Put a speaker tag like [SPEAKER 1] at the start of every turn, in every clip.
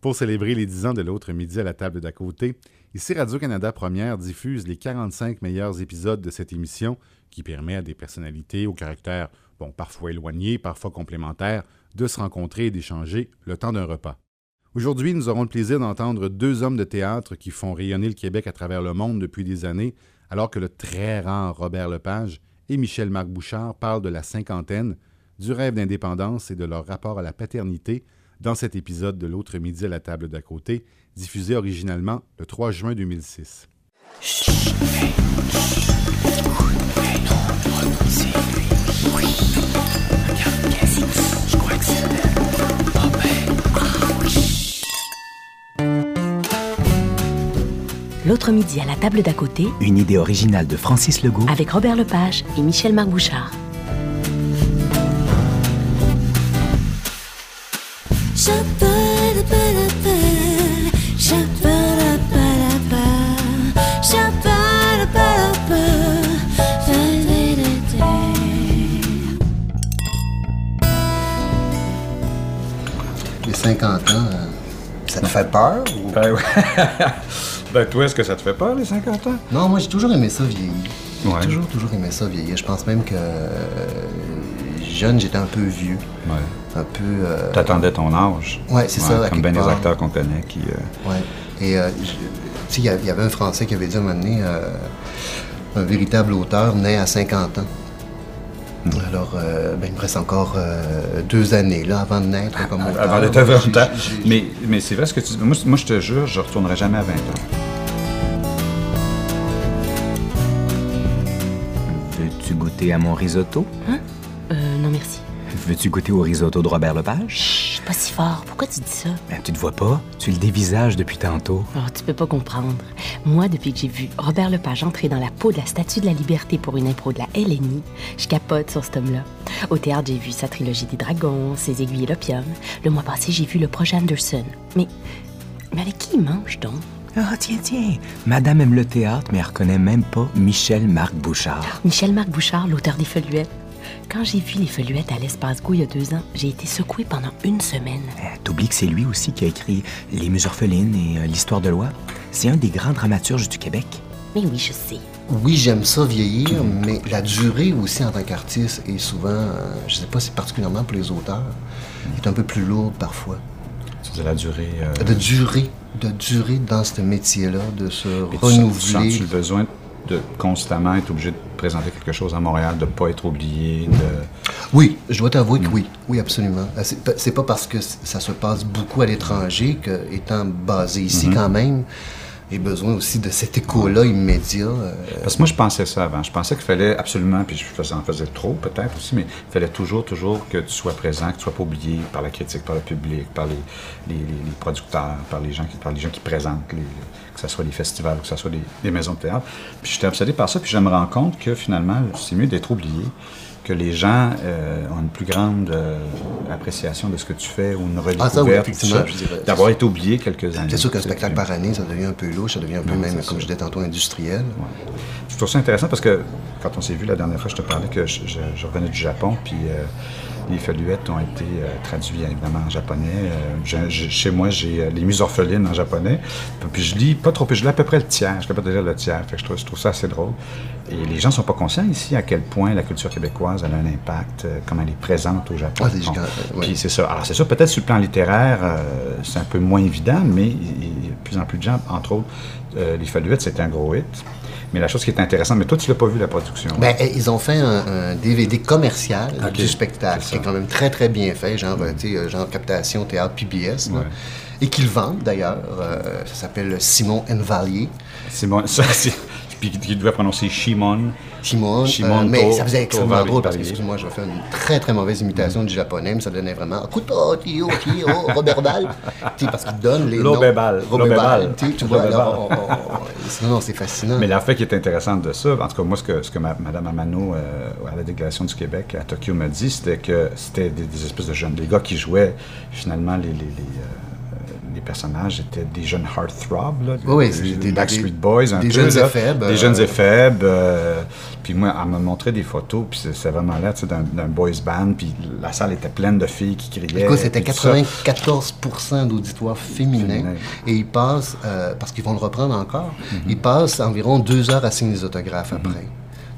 [SPEAKER 1] Pour célébrer les 10 ans de l'autre midi à la table d'à côté, ici Radio-Canada Première diffuse les 45 meilleurs épisodes de cette émission qui permet à des personnalités au caractère, bon, parfois éloigné, parfois complémentaire, de se rencontrer et d'échanger le temps d'un repas. Aujourd'hui, nous aurons le plaisir d'entendre deux hommes de théâtre qui font rayonner le Québec à travers le monde depuis des années, alors que le très rare Robert Lepage et Michel-Marc Bouchard parlent de la cinquantaine, du rêve d'indépendance et de leur rapport à la paternité dans cet épisode de L'autre midi à la table d'à côté, diffusé originalement le 3 juin 2006.
[SPEAKER 2] L'autre midi à la table d'à côté,
[SPEAKER 3] Une idée originale de Francis Legault
[SPEAKER 2] avec Robert Lepage et Michel-Marc Bouchard.
[SPEAKER 4] 50 ans, euh, ça te fait peur? ou-
[SPEAKER 5] Ben ouais. ben toi, est-ce que ça te fait peur, les 50 ans?
[SPEAKER 4] Non, moi j'ai toujours aimé ça vieillir.
[SPEAKER 5] Ouais.
[SPEAKER 4] J'ai toujours, toujours aimé ça vieillir. Je pense même que euh, jeune, j'étais un peu vieux.
[SPEAKER 5] Ouais.
[SPEAKER 4] Un peu. euh,
[SPEAKER 5] T'attendais ton âge.
[SPEAKER 4] Ouais, c'est ça,
[SPEAKER 5] Comme bien des acteurs qu'on connaît qui... euh,
[SPEAKER 4] Ouais. Et euh, je- tu sais, il y y avait un Français qui avait dit à un moment donné, un véritable auteur naît à 50 ans.
[SPEAKER 5] Hmm.
[SPEAKER 4] Alors, euh, ben, il me reste encore euh, deux années là, avant de naître comme auteur.
[SPEAKER 5] Avant d'être à 20
[SPEAKER 4] J'ai-
[SPEAKER 5] ans.
[SPEAKER 4] j'ai- j'ai-
[SPEAKER 5] Mais, mais c'est vrai ce que tu dis. Moi, moi, je te jure, je retournerai jamais à 20 ans.
[SPEAKER 3] Veux-tu goûter à mon risotto?
[SPEAKER 2] Euh, non merci.
[SPEAKER 3] Veux-tu goûter au risotto de Robert Lepage?
[SPEAKER 2] Pas si fort. Pourquoi tu dis ça?
[SPEAKER 3] Ben, tu te vois pas? Tu le dévisages depuis tantôt.
[SPEAKER 2] Oh, tu peux pas comprendre. Moi, depuis que j'ai vu Robert Lepage entrer dans la peau de la Statue de la Liberté pour une impro de la LNI, je capote sur cet homme-là. Au théâtre, j'ai vu sa trilogie des dragons, ses aiguilles et l'opium. Le mois passé, j'ai vu le projet Anderson. Mais, mais avec qui il mange donc?
[SPEAKER 3] Ah, tiens, tiens. Madame aime le théâtre, mais elle reconnaît même pas Michel-Marc Bouchard.
[SPEAKER 2] Michel-Marc Bouchard, l'auteur des Feuilluettes. Quand j'ai vu les Feuilluettes à l'Espace Go il y a deux ans, j'ai été secouée pendant une semaine.
[SPEAKER 3] Euh, T'oublies que c'est lui aussi qui a écrit Les Muses orphelines et euh, l'Histoire de loi? C'est un des grands dramaturges du Québec.
[SPEAKER 2] Mais oui, je sais.
[SPEAKER 4] Oui, j'aime ça vieillir, mais la durée aussi en tant qu'artiste est souvent, euh, je sais pas si particulièrement pour les auteurs, est un peu plus lourde parfois.
[SPEAKER 5] Dis la durée... euh,
[SPEAKER 4] De durer, de durer dans ce métier-là, de se
[SPEAKER 5] Tu
[SPEAKER 4] renouveler.
[SPEAKER 5] sens-tu le besoin de constamment être obligé de présenter quelque chose à Montréal, de pas être oublié, de...
[SPEAKER 4] Oui, je dois t'avouer que oui, oui, absolument. Euh, C'est pas- parce que ça se passe beaucoup à l'étranger que, étant basé ici quand même, j'ai besoin aussi de cet écho-là immédiat. euh,
[SPEAKER 5] Parce que moi, je pensais ça avant. Je pensais qu'il fallait absolument, puis je en faisais trop peut-être aussi, mais il fallait toujours, toujours que tu sois présent, que tu sois pas oublié par la critique, par le public, par les, les, les- producteurs, par les gens qui, par les gens qui présentent, les- que ce soit les festivals, que ce soit les maisons de théâtre. Puis j'étais obsédé par ça, puis je me rends compte que finalement, c'est mieux d'être oublié, que les gens euh, ont une plus grande euh, appréciation de ce que tu fais ou une redécouverte,
[SPEAKER 4] Ah, oui, je dirais.
[SPEAKER 5] d'avoir été oublié quelques années.
[SPEAKER 4] C'est sûr qu'un spectacle par année, ça devient un peu louche, ça devient un peu
[SPEAKER 5] Non,
[SPEAKER 4] même, comme je disais tantôt, industriel.
[SPEAKER 5] Je trouve ça intéressant parce que quand on s'est vu la dernière fois, je te parlais que je, je- je revenais du Japon, puis euh, les feuillettes ont été euh, traduits évidemment en japonais. Euh, je- je- chez moi, j'ai euh, les muses orphelines en japonais. Puis, je lis pas trop, puis je lis à peu près le tiers. Je suis capable de lire le tiers. Fait que je, trouve, je trouve ça assez drôle. Et les gens sont pas conscients ici à quel point la culture québécoise elle a un impact, comment elle est présente au Japon.
[SPEAKER 4] Ah, ouais.
[SPEAKER 5] Puis c'est ça. Alors c'est sûr, peut-être sur le plan littéraire, c'est un peu moins évident, mais il il y a de plus en plus de gens, entre autres, les Feuillettes, c'était un gros hit. Mais la chose qui est intéressante, mais toi, tu l'as pas vu, la production.
[SPEAKER 4] Ben, eh, ils ont fait un, un DVD commercial du spectacle, qui est quand même très, très bien fait, genre, euh, tu sais, euh, genre captation, théâtre, PBS.
[SPEAKER 5] Ouais.
[SPEAKER 4] et qu'ils vendent d'ailleurs. Euh, ça s'appelle Simon Envalier.
[SPEAKER 5] C'est bon, ça, c'est. Puis qui devait prononcer Shimon.
[SPEAKER 4] Shimon,
[SPEAKER 5] Shimon
[SPEAKER 4] euh, mais
[SPEAKER 5] To-
[SPEAKER 4] ça faisait extrêmement drôle parce que, excuse-moi, je vais faire une très très mauvaise imitation du japonais, mais ça donnait vraiment Kuto, Tio, Tio, Robert Ball. Parce qu'il donne les noms. Robert. Ball. Tu sais, tu vois, alors, on- on- on- non, c'est fascinant.
[SPEAKER 5] Mais l'affaire qui est intéressante de ça, en tout cas, moi, ce que, ce que Mme Amano, euh, à la Déclaration du Québec à Tokyo, m'a dit, c'était que c'était des, des espèces de jeunes, des gars qui jouaient, finalement, les, les, les, euh, les personnages étaient des jeunes heartthrob, là,
[SPEAKER 4] Oui,
[SPEAKER 5] des, Backstreet Boys, un
[SPEAKER 4] des
[SPEAKER 5] peu,
[SPEAKER 4] jeunes
[SPEAKER 5] là,
[SPEAKER 4] éphèbes,
[SPEAKER 5] Des
[SPEAKER 4] euh,
[SPEAKER 5] jeunes éphèbes. euh, Puis moi, elle m'a montré des photos, puis c'est vraiment là, tu sais, d'un boys band, puis la salle était pleine de filles qui criaient.
[SPEAKER 4] Écoute, c'était
[SPEAKER 5] puis tout ça.
[SPEAKER 4] 94 d'auditoire féminin.
[SPEAKER 5] Féminin.
[SPEAKER 4] Et ils passent, euh, parce qu'ils vont le reprendre encore,
[SPEAKER 5] Mhm.
[SPEAKER 4] ils passent environ deux heures à signer des autographes après.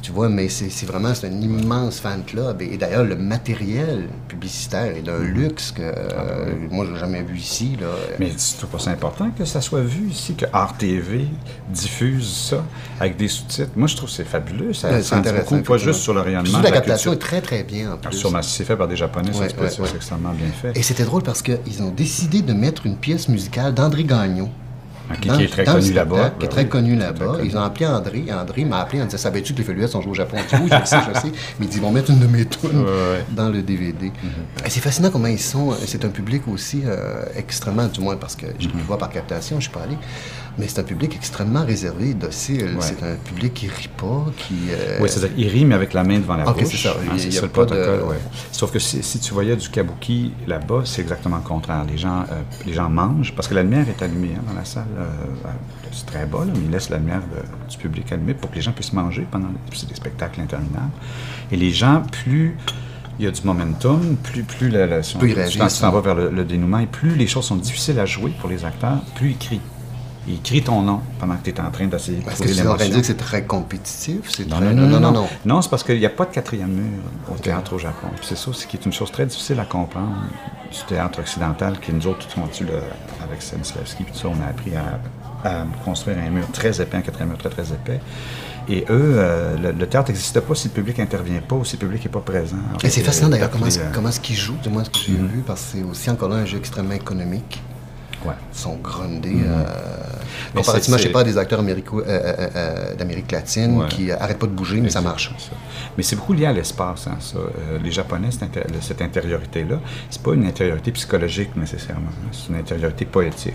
[SPEAKER 4] Tu vois, mais c'est c'est vraiment c'est un immense fan club. Et, et d'ailleurs, le matériel publicitaire est d'un luxe que euh, moi, je n'ai jamais vu ici. Là.
[SPEAKER 5] Mais tu pas ça important que ça soit vu ici, que RTV diffuse ça avec des sous-titres? Moi, je trouve que c'est fabuleux. Ça,
[SPEAKER 4] Ouais,
[SPEAKER 5] ça en dit beaucoup, pas juste sur de
[SPEAKER 4] la
[SPEAKER 5] la
[SPEAKER 4] captation est très, très bien en plus.
[SPEAKER 5] Sûrement, si c'est fait par des Japonais,
[SPEAKER 4] ouais,
[SPEAKER 5] c'est
[SPEAKER 4] ouais.
[SPEAKER 5] extrêmement bien fait.
[SPEAKER 4] Et c'était drôle parce qu'ils ont décidé de mettre une pièce musicale d'André Gagnon.
[SPEAKER 5] Qui,
[SPEAKER 4] dans-
[SPEAKER 5] qui est très connu là-bas.
[SPEAKER 4] Qui est
[SPEAKER 5] Ben
[SPEAKER 4] très
[SPEAKER 5] oui,
[SPEAKER 4] connu là-bas. Ils ont appelé André. André m'a appelé en disant Savais-tu que les Feuillettes sont joués au Japon? Je dis Oui, je le sais, je le sais. Mais il dit Ils vont mettre une de mes tunes
[SPEAKER 5] Ouais, ouais.
[SPEAKER 4] dans le DVD. Et C'est fascinant comment ils sont. C'est un public aussi euh, extrêmement, du moins parce que pu le voir par captation, je suis pas allé. Mais c'est un public extrêmement réservé, docile. C'est un public qui rit pas, qui. euh,
[SPEAKER 5] Oui, c'est-à-dire qu'il rime avec la main devant la
[SPEAKER 4] Ok,
[SPEAKER 5] bouche.
[SPEAKER 4] c'est ça.
[SPEAKER 5] Hein, c'est ça le
[SPEAKER 4] de-
[SPEAKER 5] protocole, ouais. Sauf que si, si tu voyais du kabuki là-bas, c'est exactement le contraire. Les gens, euh, les gens mangent, parce que la lumière est allumée hein, dans la salle. euh, c'est très bas, là, mais ils laissent la lumière de- du public allumée pour que les gens puissent manger pendant des spectacles interminables. Et les gens, plus il y a du momentum, plus, plus la, la- si on-
[SPEAKER 4] Plus
[SPEAKER 5] tu t'en-
[SPEAKER 4] hein.
[SPEAKER 5] vas vers le, le dénouement, et plus les choses sont difficiles à jouer pour les acteurs, plus ils crient. Ils crient ton nom pendant que tu es en train d'essayer de
[SPEAKER 4] Est-ce que tu
[SPEAKER 5] l'émotion.
[SPEAKER 4] dire que c'est très compétitif c'est
[SPEAKER 5] Non, non, non, non, non. Non, c'est parce qu'il n'y a pas de quatrième mur au théâtre au Japon. C'est ça, c'est qui est une chose très difficile à comprendre du théâtre occidental, qui nous autres, tout là, avec Stanislavski, puis tout ça, on a appris à, construire un mur très épais, un quatrième mur très, très épais. Et eux, euh, le, théâtre n'existe pas si le public n'intervient pas ou si le public n'est pas présent.
[SPEAKER 4] Et c'est
[SPEAKER 5] Euh,
[SPEAKER 4] fascinant d'ailleurs comment,
[SPEAKER 5] d'appeler,
[SPEAKER 4] est-ce-
[SPEAKER 5] euh,
[SPEAKER 4] comment est-ce qu'ils jouent, du moins ce que j'ai vu, parce que c'est aussi encore là un jeu extrêmement économique.
[SPEAKER 5] Ouais.
[SPEAKER 4] Ils sont grondés. euh,
[SPEAKER 5] Mais
[SPEAKER 4] comparativement,
[SPEAKER 5] c'est-
[SPEAKER 4] je sais pas, à des acteurs euh, euh, euh, d'Amérique latine
[SPEAKER 5] Ouais.
[SPEAKER 4] qui n'arrêtent pas de bouger, mais ça marche.
[SPEAKER 5] Ça. Mais c'est beaucoup lié à l'espace, hein, ça. Euh, les Japonais, cette, inté- cette intériorité-là, c'est pas une intériorité psychologique nécessairement, hein, c'est une intériorité poétique.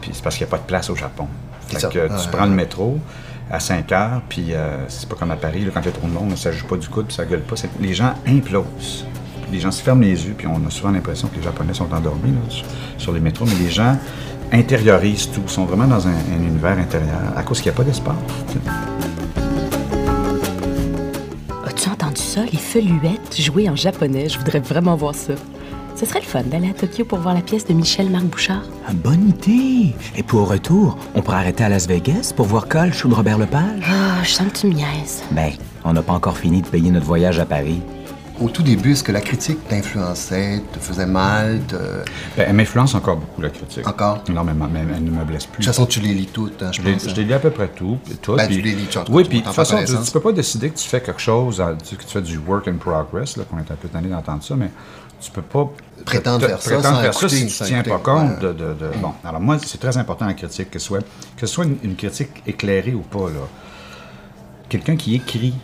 [SPEAKER 5] Puis c'est parce qu'il n'y a pas de place au Japon. Fait
[SPEAKER 4] ça.
[SPEAKER 5] que tu prends le métro à 5 heures, puis euh, c'est pas comme à Paris, là, quand il y a trop de monde, ça joue pas du coude, puis ça gueule pas. Les gens implosent. Les gens se ferment les yeux, puis on a souvent l'impression que les Japonais sont endormis là, sur, sur les métros, mais les gens intériorisent tout, sont vraiment dans un, un univers intérieur, à cause qu'il n'y a pas d'espace.
[SPEAKER 2] As-tu entendu ça, les feluettes jouées en japonais? Je voudrais vraiment voir ça. Ce serait le fun d'aller à Tokyo pour voir la pièce de Michel-Marc Bouchard.
[SPEAKER 3] Ah, Bonne idée! Et puis au retour, on pourrait arrêter à Las Vegas pour voir Cole, show de Robert Lepage.
[SPEAKER 2] Ah, je sens que tu me niaises.
[SPEAKER 3] Ben, on n'a pas encore fini de payer notre voyage à Paris.
[SPEAKER 4] Au tout début, est-ce que la critique t'influençait, te faisait mal? te- De
[SPEAKER 5] Ben, elle m'influence encore beaucoup, la critique.
[SPEAKER 4] Encore?
[SPEAKER 5] Énormément, mais elle ne me blesse plus.
[SPEAKER 4] toute façon, tu les lis toutes, hein, je pense.
[SPEAKER 5] je l'ai lu à peu près tout. tout,
[SPEAKER 4] Ben,
[SPEAKER 5] puis-
[SPEAKER 4] tu les lis, tu-
[SPEAKER 5] Oui, puis de toute façon, tu, tu peux pas décider que tu fais quelque chose, à- tu- que tu fais du work in progress, là, qu'on est un peu tanné d'entendre ça, mais tu peux pas
[SPEAKER 4] Prétendre
[SPEAKER 5] te-
[SPEAKER 4] faire ça
[SPEAKER 5] prétendre
[SPEAKER 4] sans
[SPEAKER 5] faire ça
[SPEAKER 4] écouter,
[SPEAKER 5] si tu
[SPEAKER 4] sans
[SPEAKER 5] tiens pas compte
[SPEAKER 4] ouais.
[SPEAKER 5] de, de- de- Bon, alors moi, c'est très important la critique, que ce soit, que ce soit une, une critique éclairée ou pas, là. Quelqu'un qui écrit,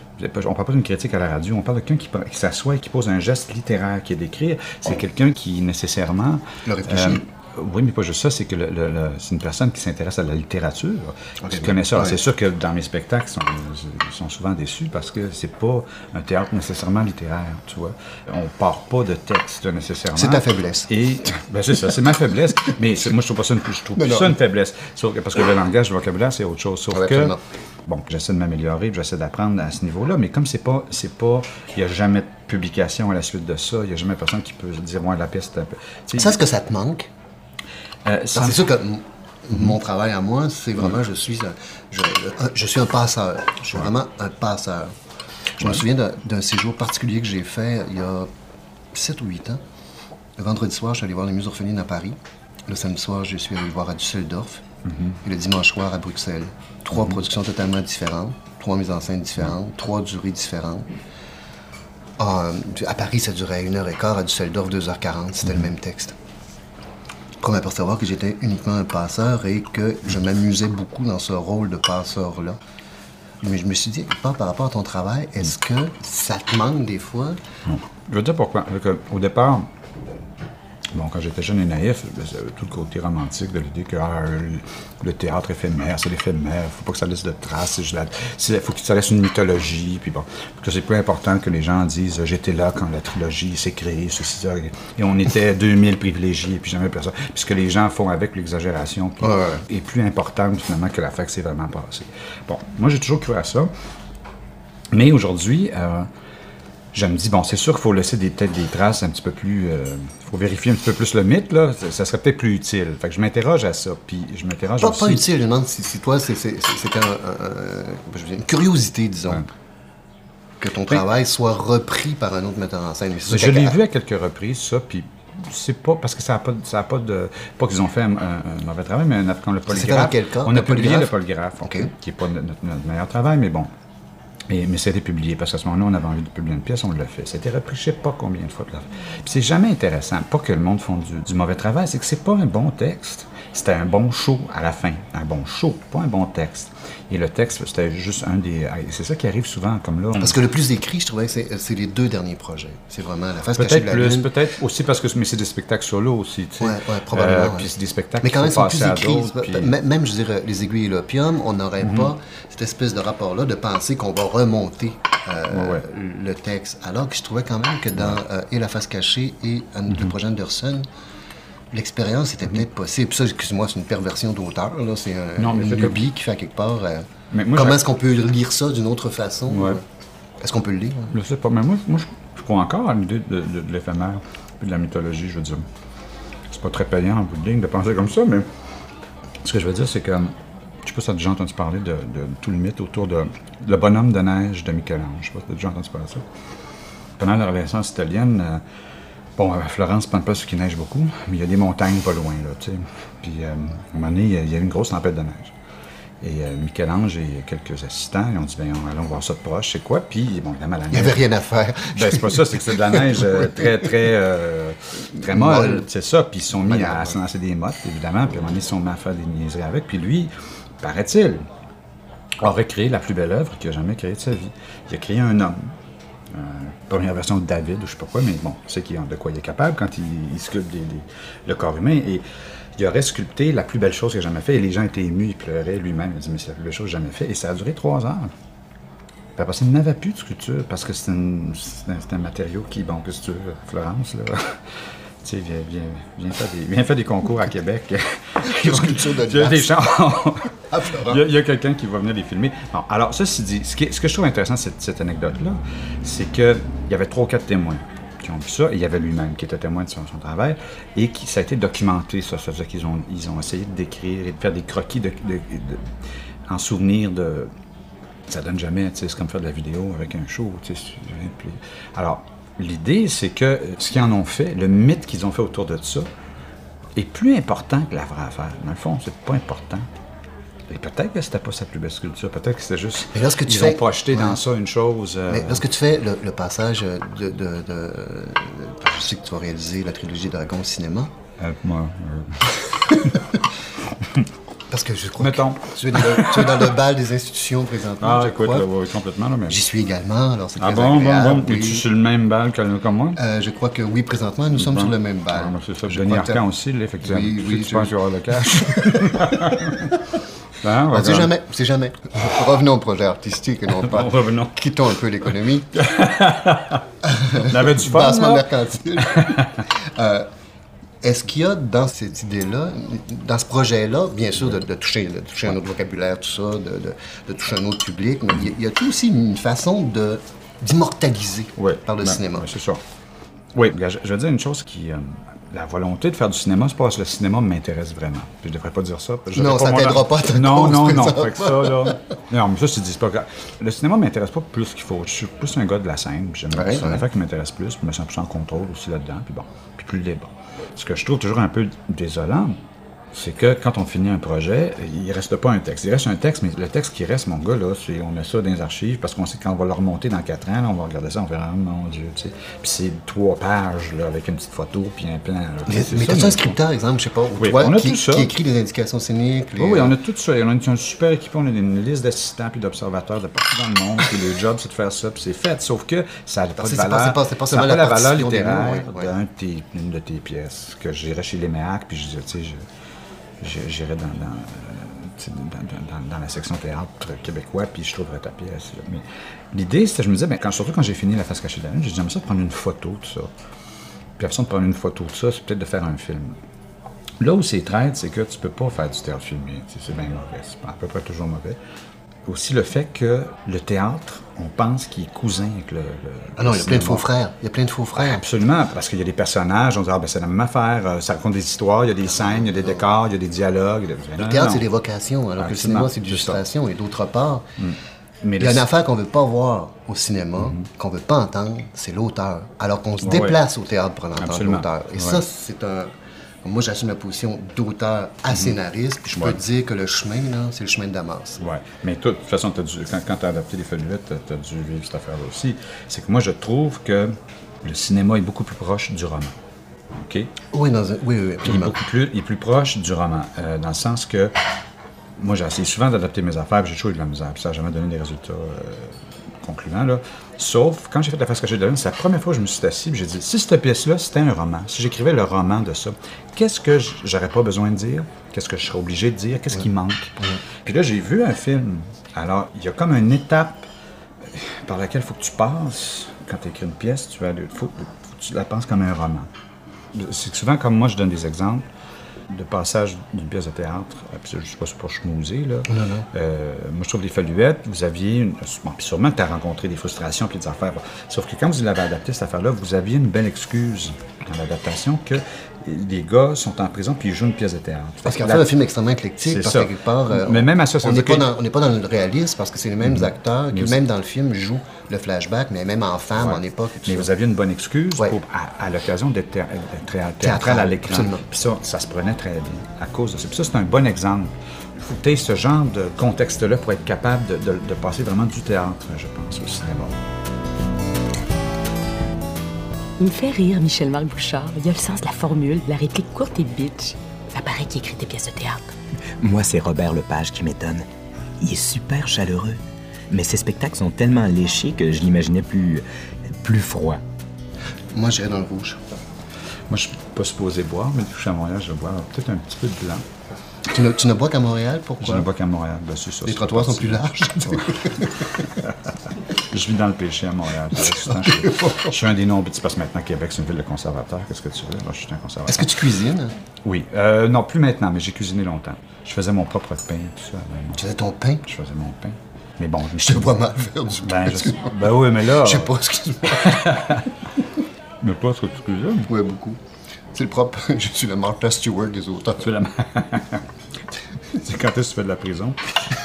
[SPEAKER 5] on parle pas d'une critique à la radio, on parle de quelqu'un qui, qui s'assoit et qui pose un geste littéraire, qui est d'écrire. C'est quelqu'un qui nécessairement...
[SPEAKER 4] Le réfléchit.
[SPEAKER 5] Oui, mais pas juste ça, c'est que c'est une personne qui s'intéresse à la littérature.
[SPEAKER 4] Ok,
[SPEAKER 5] tu
[SPEAKER 4] bien.
[SPEAKER 5] connais ça.
[SPEAKER 4] Ouais.
[SPEAKER 5] C'est sûr que dans mes spectacles, ils sont, sont souvent déçus parce que c'est pas un théâtre nécessairement littéraire, tu vois. On part pas de texte nécessairement.
[SPEAKER 4] C'est ta faiblesse.
[SPEAKER 5] Et, ben c'est ça, c'est ma faiblesse. Mais moi, je trouve pas ça une, je trouve ça une faiblesse. Sauf que- parce que le langage, le vocabulaire, c'est autre chose. Sauf
[SPEAKER 4] Ouais,
[SPEAKER 5] que, bon, j'essaie de m'améliorer, j'essaie d'apprendre à ce niveau-là. Mais comme c'est pas, c'est pas, il y a jamais de publication à la suite de ça. Il y a jamais personne qui peut dire, ouais, la pièce, c'est un peu. Tu sais,
[SPEAKER 4] Ça, est-ce que ça te manque?
[SPEAKER 5] Euh,
[SPEAKER 4] C'est sûr que mon travail à moi, c'est vraiment, je suis un, je, un- je suis un passeur. Je suis vraiment un passeur. Je me souviens d'un- séjour particulier que j'ai fait il y a 7 ou 8 ans. Le vendredi soir, je suis allé voir les Muses orphelines à Paris. Le samedi soir, je suis allé voir à Düsseldorf. Et le dimanche soir à Bruxelles. Trois productions totalement différentes, trois mises en scène différentes, trois durées différentes. Ah, à Paris, ça durait une heure et quart, à Düsseldorf, 2h40, c'était le même texte comme apercevoir que j'étais uniquement un passeur et que je m'amusais beaucoup dans ce rôle de passeur-là. Mais je me suis dit, par rapport à ton travail, est-ce que ça te manque des fois?
[SPEAKER 5] Je veux dire pourquoi. Au départ, bon, quand j'étais jeune et naïf, ben, tout le côté romantique de l'idée que ah, le- théâtre éphémère, c'est l'éphémère, faut pas que ça laisse de traces, il faut que ça laisse une mythologie, puis bon, que c'est plus important que les gens disent j'étais là quand la trilogie s'est créée, ceci, ça, et on était 2000 privilégiés, puis jamais personne. Puis ce que les gens font avec l'exagération
[SPEAKER 4] ouais.
[SPEAKER 5] est plus important finalement que la que c'est vraiment passé. Bon, moi j'ai toujours cru à ça. Mais aujourd'hui, euh, je me dis, bon, c'est sûr qu'il faut laisser des, peut-être des traces un petit peu plus. Il faut vérifier un petit peu plus le mythe, là. Ça, ça serait peut-être plus utile. Fait que je m'interroge à ça. Puis je m'interroge
[SPEAKER 4] Pas,
[SPEAKER 5] aussi.
[SPEAKER 4] pas utile, demande si, si toi, c'est une curiosité, disons.
[SPEAKER 5] Ouais.
[SPEAKER 4] Que ton travail soit repris par un autre metteur en scène.
[SPEAKER 5] Je l'ai vu à quelques reprises, ça, puis c'est pas parce que ça n'a pas, ça a pas de. Pas qu'ils ont fait un, mauvais travail, mais un- comme le
[SPEAKER 4] s'est fait
[SPEAKER 5] polygraphe.
[SPEAKER 4] dans quel cas?
[SPEAKER 5] On
[SPEAKER 4] Le
[SPEAKER 5] a publié
[SPEAKER 4] polygraphe?
[SPEAKER 5] le polygraphe, qui n'est pas notre, notre meilleur travail, mais bon. Et, mais c'était publié parce qu'à ce moment-là, on avait envie de publier une pièce, on l'a fait. C'était repris, je sais pas combien de fois Puis c'est jamais intéressant. Pas que le monde font du, du mauvais travail, c'est que c'est pas un bon texte. C'était un bon show à la fin. Un bon show, pas un bon texte. Et le texte, c'était juste un des. C'est ça qui arrive souvent, comme là. on-
[SPEAKER 4] Parce que le plus écrit, je trouvais que c'est les deux derniers projets. C'est vraiment la face cachée de
[SPEAKER 5] Peut-être
[SPEAKER 4] la
[SPEAKER 5] plus,
[SPEAKER 4] lune.
[SPEAKER 5] peut-être aussi parce que mais c'est des spectacles solo aussi, tu sais.
[SPEAKER 4] Ouais, ouais, probablement,
[SPEAKER 5] Euh,
[SPEAKER 4] ouais.
[SPEAKER 5] Puis c'est des spectacles
[SPEAKER 4] Mais quand même, c'est plus écrit.
[SPEAKER 5] puis-
[SPEAKER 4] Même, je dirais, les aiguilles et l'opium, on n'aurait
[SPEAKER 5] Mhm.
[SPEAKER 4] pas cette espèce de rapport-là de penser qu'on va remonter euh,
[SPEAKER 5] Ouais, ouais.
[SPEAKER 4] le texte. Alors que je trouvais quand même que dans euh, Et la face cachée et euh,
[SPEAKER 5] Mhm.
[SPEAKER 4] le projet Anderson, l'expérience était peut-être possible. Ça, excuse-moi, c'est une perversion d'auteur. là. C'est un,
[SPEAKER 5] Non, mais
[SPEAKER 4] une
[SPEAKER 5] c'est que-
[SPEAKER 4] lubie qui fait à quelque part. euh,
[SPEAKER 5] Mais moi,
[SPEAKER 4] comment est-ce qu'on peut lire ça d'une autre façon?
[SPEAKER 5] Ouais.
[SPEAKER 4] Est-ce qu'on peut le lire?
[SPEAKER 5] Je sais pas, mais moi, moi je, je crois encore à l'idée de, de- de l'éphémère et de la mythologie, je veux dire. C'est pas très payant en bout de ligne de penser comme ça, mais ce que je veux dire, c'est que je sais pas si tu as déjà entendu parler de, de tout le mythe autour de le bonhomme de neige de Michel-Ange. Je sais pas si tu as déjà entendu parler de ça. Pendant la Renaissance italienne, euh, bon, à Florence, pas pas ce qui neige beaucoup, mais il y a des montagnes pas loin, là, tu sais. Puis, euh, à un moment donné, il y a- eu une grosse tempête de neige. Et euh, Michel-Ange et quelques assistants, ils ont dit, ben, allons voir ça de proche, c'est quoi? Puis, bon, évidemment, la
[SPEAKER 4] Il n'y
[SPEAKER 5] neige.
[SPEAKER 4] avait rien à faire.
[SPEAKER 5] Ben, c'est pas ça, c'est que c'est de la neige euh, très, très, euh, très molle. C'est ça. Puis ils sont mis
[SPEAKER 4] Malléable,
[SPEAKER 5] à se lancer des mottes, évidemment. Puis à un moment donné, ils sont mis à faire des niaiseries avec. Puis lui, paraît-il, aurait créé la plus belle œuvre qu'il a jamais créée de sa vie. Il a créé un homme. Euh, première version de David, ou je sais pas quoi, mais bon, c'est qui de quoi il est capable quand il, sculpte le corps humain. Et il aurait sculpté la plus belle chose qu'il a jamais fait. Et les gens étaient émus, il pleurait lui-même. Il a dit, mais c'est la plus belle chose que j'ai jamais fait. Et ça a duré trois heures. Puis après il n'avait plus de sculpture parce que c'est un, matériau qui, bon, que tu Florence, là. Tu sais, viens, viens, viens, faire des, viens faire des concours à Québec. Il y a des gens.
[SPEAKER 4] Florence.
[SPEAKER 5] Il y a, quelqu'un qui va venir les filmer. Bon, alors, ceci dit, ce, qui ce que je trouve intéressant de cette, cette anecdote-là, c'est qu'il y avait trois ou quatre témoins qui ont vu ça, et il y avait lui-même qui était témoin de son, son travail, et qui, ça a été documenté, ça. Ça veut dire qu'ils ont, ils ont essayé de décrire et de faire des croquis de, de- de- en souvenir de. Ça donne jamais, tu sais, c'est comme faire de la vidéo avec un show, tu sais. Alors, l'idée, c'est que euh, ce qu'ils en ont fait, le mythe qu'ils ont fait autour de ça, est plus important que la vraie affaire. Dans le fond, c'est pas important. Et peut-être que c'était pas sa plus belle sculpture, peut-être que c'était juste.
[SPEAKER 4] Mais lorsque tu
[SPEAKER 5] ils
[SPEAKER 4] fais-
[SPEAKER 5] ont projeté dans
[SPEAKER 4] Ouais.
[SPEAKER 5] ça une chose. euh,
[SPEAKER 4] Mais lorsque tu fais le, le passage de, de- de- Je sais que tu vas réaliser la trilogie Dragon au cinéma.
[SPEAKER 5] euh, moi, euh,
[SPEAKER 4] Parce que je crois
[SPEAKER 5] Mettons.
[SPEAKER 4] que tu es, dans le, tu es dans le bal des institutions présentement.
[SPEAKER 5] Ah,
[SPEAKER 4] je
[SPEAKER 5] écoute,
[SPEAKER 4] crois.
[SPEAKER 5] là, ouais, complètement, là, mais.
[SPEAKER 4] J'y suis également, alors c'est
[SPEAKER 5] Ah
[SPEAKER 4] très
[SPEAKER 5] bon, bon,
[SPEAKER 4] agréable,
[SPEAKER 5] bon.
[SPEAKER 4] oui.
[SPEAKER 5] Es-tu sur le même bal que comme moi?
[SPEAKER 4] Euh, je crois que oui, présentement, nous sommes
[SPEAKER 5] Bon.
[SPEAKER 4] sur le même bal.
[SPEAKER 5] Ah, c'est ça.
[SPEAKER 4] Je
[SPEAKER 5] Denis
[SPEAKER 4] que-
[SPEAKER 5] Arcand aussi, là, effectivement.
[SPEAKER 4] Oui, oui,
[SPEAKER 5] Tu
[SPEAKER 4] je-
[SPEAKER 5] penses qu'il y aura le cash? Hein,
[SPEAKER 4] On ne sait
[SPEAKER 5] regarde.
[SPEAKER 4] jamais, c'est jamais. Revenons au projet artistique et non pas.
[SPEAKER 5] Revenons.
[SPEAKER 4] Quittons un peu l'économie.
[SPEAKER 5] On avait du fun,
[SPEAKER 4] Bassement
[SPEAKER 5] là?
[SPEAKER 4] mercantile. Euh, Est-ce qu'il y a dans cette idée-là, dans ce projet-là, bien sûr, de, de toucher, de toucher un autre vocabulaire, tout ça, de, de- de toucher un autre public, mais il y a-t-il aussi une façon de d'immortaliser
[SPEAKER 5] Oui,
[SPEAKER 4] par le
[SPEAKER 5] ben,
[SPEAKER 4] cinéma?
[SPEAKER 5] oui, c'est ça. Oui, je, je vais dire une chose qui. euh, la volonté de faire du cinéma, c'est pas parce que le cinéma m'intéresse vraiment. Puis je devrais pas dire ça. je
[SPEAKER 4] Non, ça t'aidera pas à
[SPEAKER 5] Non, non, non.
[SPEAKER 4] présentement.
[SPEAKER 5] Fait que ça, là. Non, mais ça, c'est c'est pas. Le cinéma m'intéresse pas plus qu'il faut. Je suis plus un gars de la scène. J'aime
[SPEAKER 4] Ouais,
[SPEAKER 5] c'est une
[SPEAKER 4] ouais.
[SPEAKER 5] affaire qui m'intéresse plus. Puis je me sens plus en contrôle aussi là-dedans. Puis bon, puis plus libre. Ce que je trouve toujours un peu désolant, c'est que quand on finit un projet, il reste pas un texte. Il reste un texte, mais le texte qui reste, mon gars, là, c'est on met ça dans les archives parce qu'on sait qu'on va le remonter dans quatre ans, là, on va regarder ça, on va faire Ah mon Dieu, tu sais. Puis c'est trois pages, là, avec une petite photo, puis un plan. là.
[SPEAKER 4] Mais, mais
[SPEAKER 5] ça, mon-
[SPEAKER 4] un scripteur, exemple, je sais pas, ou
[SPEAKER 5] Oui,
[SPEAKER 4] toi,
[SPEAKER 5] on a
[SPEAKER 4] qui,
[SPEAKER 5] tout ça.
[SPEAKER 4] qui écrit les indications scéniques? les-
[SPEAKER 5] Oui, oui, on a tout ça. On a une, super équipe, on a une liste d'assistants puis d'observateurs de partout dans le monde. Puis le job, c'est de faire ça, puis c'est fait. Sauf que ça n'a pas de
[SPEAKER 4] c'est pas-
[SPEAKER 5] valeur.
[SPEAKER 4] c'est pas- pas
[SPEAKER 5] ça n'a pas
[SPEAKER 4] la
[SPEAKER 5] valeur littéraire d'une de tes pièces. Que j'irais chez les MEAC, puis je disais, tu sais, j'irais euh, dans, dans- la section théâtre québécois, puis je trouverais ta pièce. l'idée, c'était, je me disais, ben, quand, surtout quand j'ai fini La face cachée de la lune, j'ai dit, j'aimerais ça prendre une photo de ça. Puis la façon de prendre une photo de ça, c'est peut-être de faire un film. Là où c'est traite, c'est que tu peux pas faire du théâtre filmé. C'est bien mauvais. C'est à peu près toujours mauvais. Aussi le fait que le théâtre, on pense qu'il est cousin avec le. le-
[SPEAKER 4] Ah non, il y a plein de faux frères. Il y a plein de faux frères.
[SPEAKER 5] Absolument, parce qu'il y a des personnages, on dit, ah, ben, c'est la même affaire, euh, ça raconte des histoires, il y a des scènes, il y a des décors, il y a des dialogues.
[SPEAKER 4] Le théâtre, c'est des vocations, alors que le cinéma, c'est de l'illustration. Et d'autre part,
[SPEAKER 5] Mais
[SPEAKER 4] il y a une affaire qu'on ne veut pas voir au cinéma, qu'on ne veut pas entendre, c'est l'auteur. Alors qu'on se déplace au théâtre pour en entendre
[SPEAKER 5] Absolument.
[SPEAKER 4] l'auteur. Et
[SPEAKER 5] Ouais.
[SPEAKER 4] ça, c'est un... Moi, j'assume la position d'auteur à scénariste, puis je peux
[SPEAKER 5] Ouais.
[SPEAKER 4] te dire que le chemin, là, c'est le chemin de Damas.
[SPEAKER 5] Ouais. Mais toi, de toute façon, dû, quand, tu as adapté les Feuillettes, tu as dû vivre cette affaire-là aussi. C'est que moi, je trouve que le cinéma est beaucoup plus proche du roman. OK?
[SPEAKER 4] Oui, dans un... oui, oui,
[SPEAKER 5] Puis il est beaucoup plus, il est plus proche du roman, euh, dans le sens que moi, j'ai essayé souvent d'adapter mes affaires, puis j'ai toujours eu de la misère, puis ça n'a jamais donné des résultats euh, concluants. Là. Sauf, quand j'ai fait la face cachée de la lune, c'est la première fois que je me suis assis, puis j'ai dit, si cette pièce-là, c'était un roman, si j'écrivais le roman de ça, qu'est-ce que j'aurais pas besoin de dire? Qu'est-ce que je serais obligé de dire? Qu'est-ce qui manque? Puis là, j'ai vu un film. Alors, il y a comme une étape par laquelle il faut que tu passes quand tu écris une pièce, tu vas, faut, faut que tu la penses comme un roman. C'est souvent, comme moi, je donne des exemples de passage d'une pièce de théâtre, puis je ne suis pas pour schmouser, là. Euh, moi, je trouve les Faluettes, vous aviez, une, bon, puis sûrement que tu as rencontré des frustrations puis des affaires. Sauf que quand vous l'avez adapté, cette affaire-là, vous aviez une belle excuse dans l'adaptation que les gars sont en prison puis ils jouent une pièce de théâtre.
[SPEAKER 4] Parce qu'en fait, un film extrêmement éclectique, parce que quelque part, euh,
[SPEAKER 5] Mais même à ça,
[SPEAKER 4] on n'est pas,
[SPEAKER 5] que-
[SPEAKER 4] dans- pas le réalisme, parce que c'est les mêmes acteurs qui, même dans le film, jouent le flashback, mais même en femme,
[SPEAKER 5] Ouais.
[SPEAKER 4] en époque.
[SPEAKER 5] Mais vous aviez une bonne excuse
[SPEAKER 4] Ouais.
[SPEAKER 5] pour- à, à l'occasion d'être thé- d'être thé- théâtral
[SPEAKER 4] Théâtral,
[SPEAKER 5] à l'écran. Puis ça, ça se prenait très bien à cause de ça. Puis ça, c'est un bon exemple. Il faut ce genre de contexte-là pour être capable de, de- de passer vraiment du théâtre, je pense, au cinéma.
[SPEAKER 2] Il me fait rire, Michel-Marc Bouchard. Il a le sens de la formule, de la réplique courte et bitch. Ça paraît qu'il écrit des pièces de théâtre.
[SPEAKER 3] Moi, c'est Robert Lepage qui m'étonne. Il est super chaleureux. Mais ses spectacles sont tellement léchés que je l'imaginais plus, plus froid.
[SPEAKER 4] Moi, j'irais dans le rouge.
[SPEAKER 5] Moi, je suis pas supposé boire, mais je suis à Montréal, je bois peut-être un petit peu de blanc.
[SPEAKER 4] Tu ne, tu ne bois qu'à Montréal,
[SPEAKER 5] Je
[SPEAKER 4] pourquoi?
[SPEAKER 5] ne bois qu'à Montréal, ben, c'est ça.
[SPEAKER 4] Les trottoirs sont plus larges.
[SPEAKER 5] Je vis dans le péché à Montréal. Temps, Je suis, je suis un des nombres. C'est parce que maintenant, Québec, c'est une ville de conservateurs. Qu'est-ce que tu veux? Moi, je suis un conservateur.
[SPEAKER 4] Est-ce que tu cuisines?
[SPEAKER 5] Oui. Euh, non, plus maintenant, mais j'ai cuisiné longtemps. Je faisais mon propre pain, tout ça. ben,
[SPEAKER 4] Tu faisais ton pain?
[SPEAKER 5] Je faisais mon pain. Mais bon, je
[SPEAKER 4] Je te vois mal faire du pain.
[SPEAKER 5] Ben, je... ben oui, mais là.
[SPEAKER 4] Je sais pas, excuse-moi.
[SPEAKER 5] Mais pas ce que tu cuisines.
[SPEAKER 4] Oui, beaucoup. C'est le propre. Je suis le Martha Stewart des auteurs.
[SPEAKER 5] Tu fais la... c'est quand est-ce que tu fais de la prison?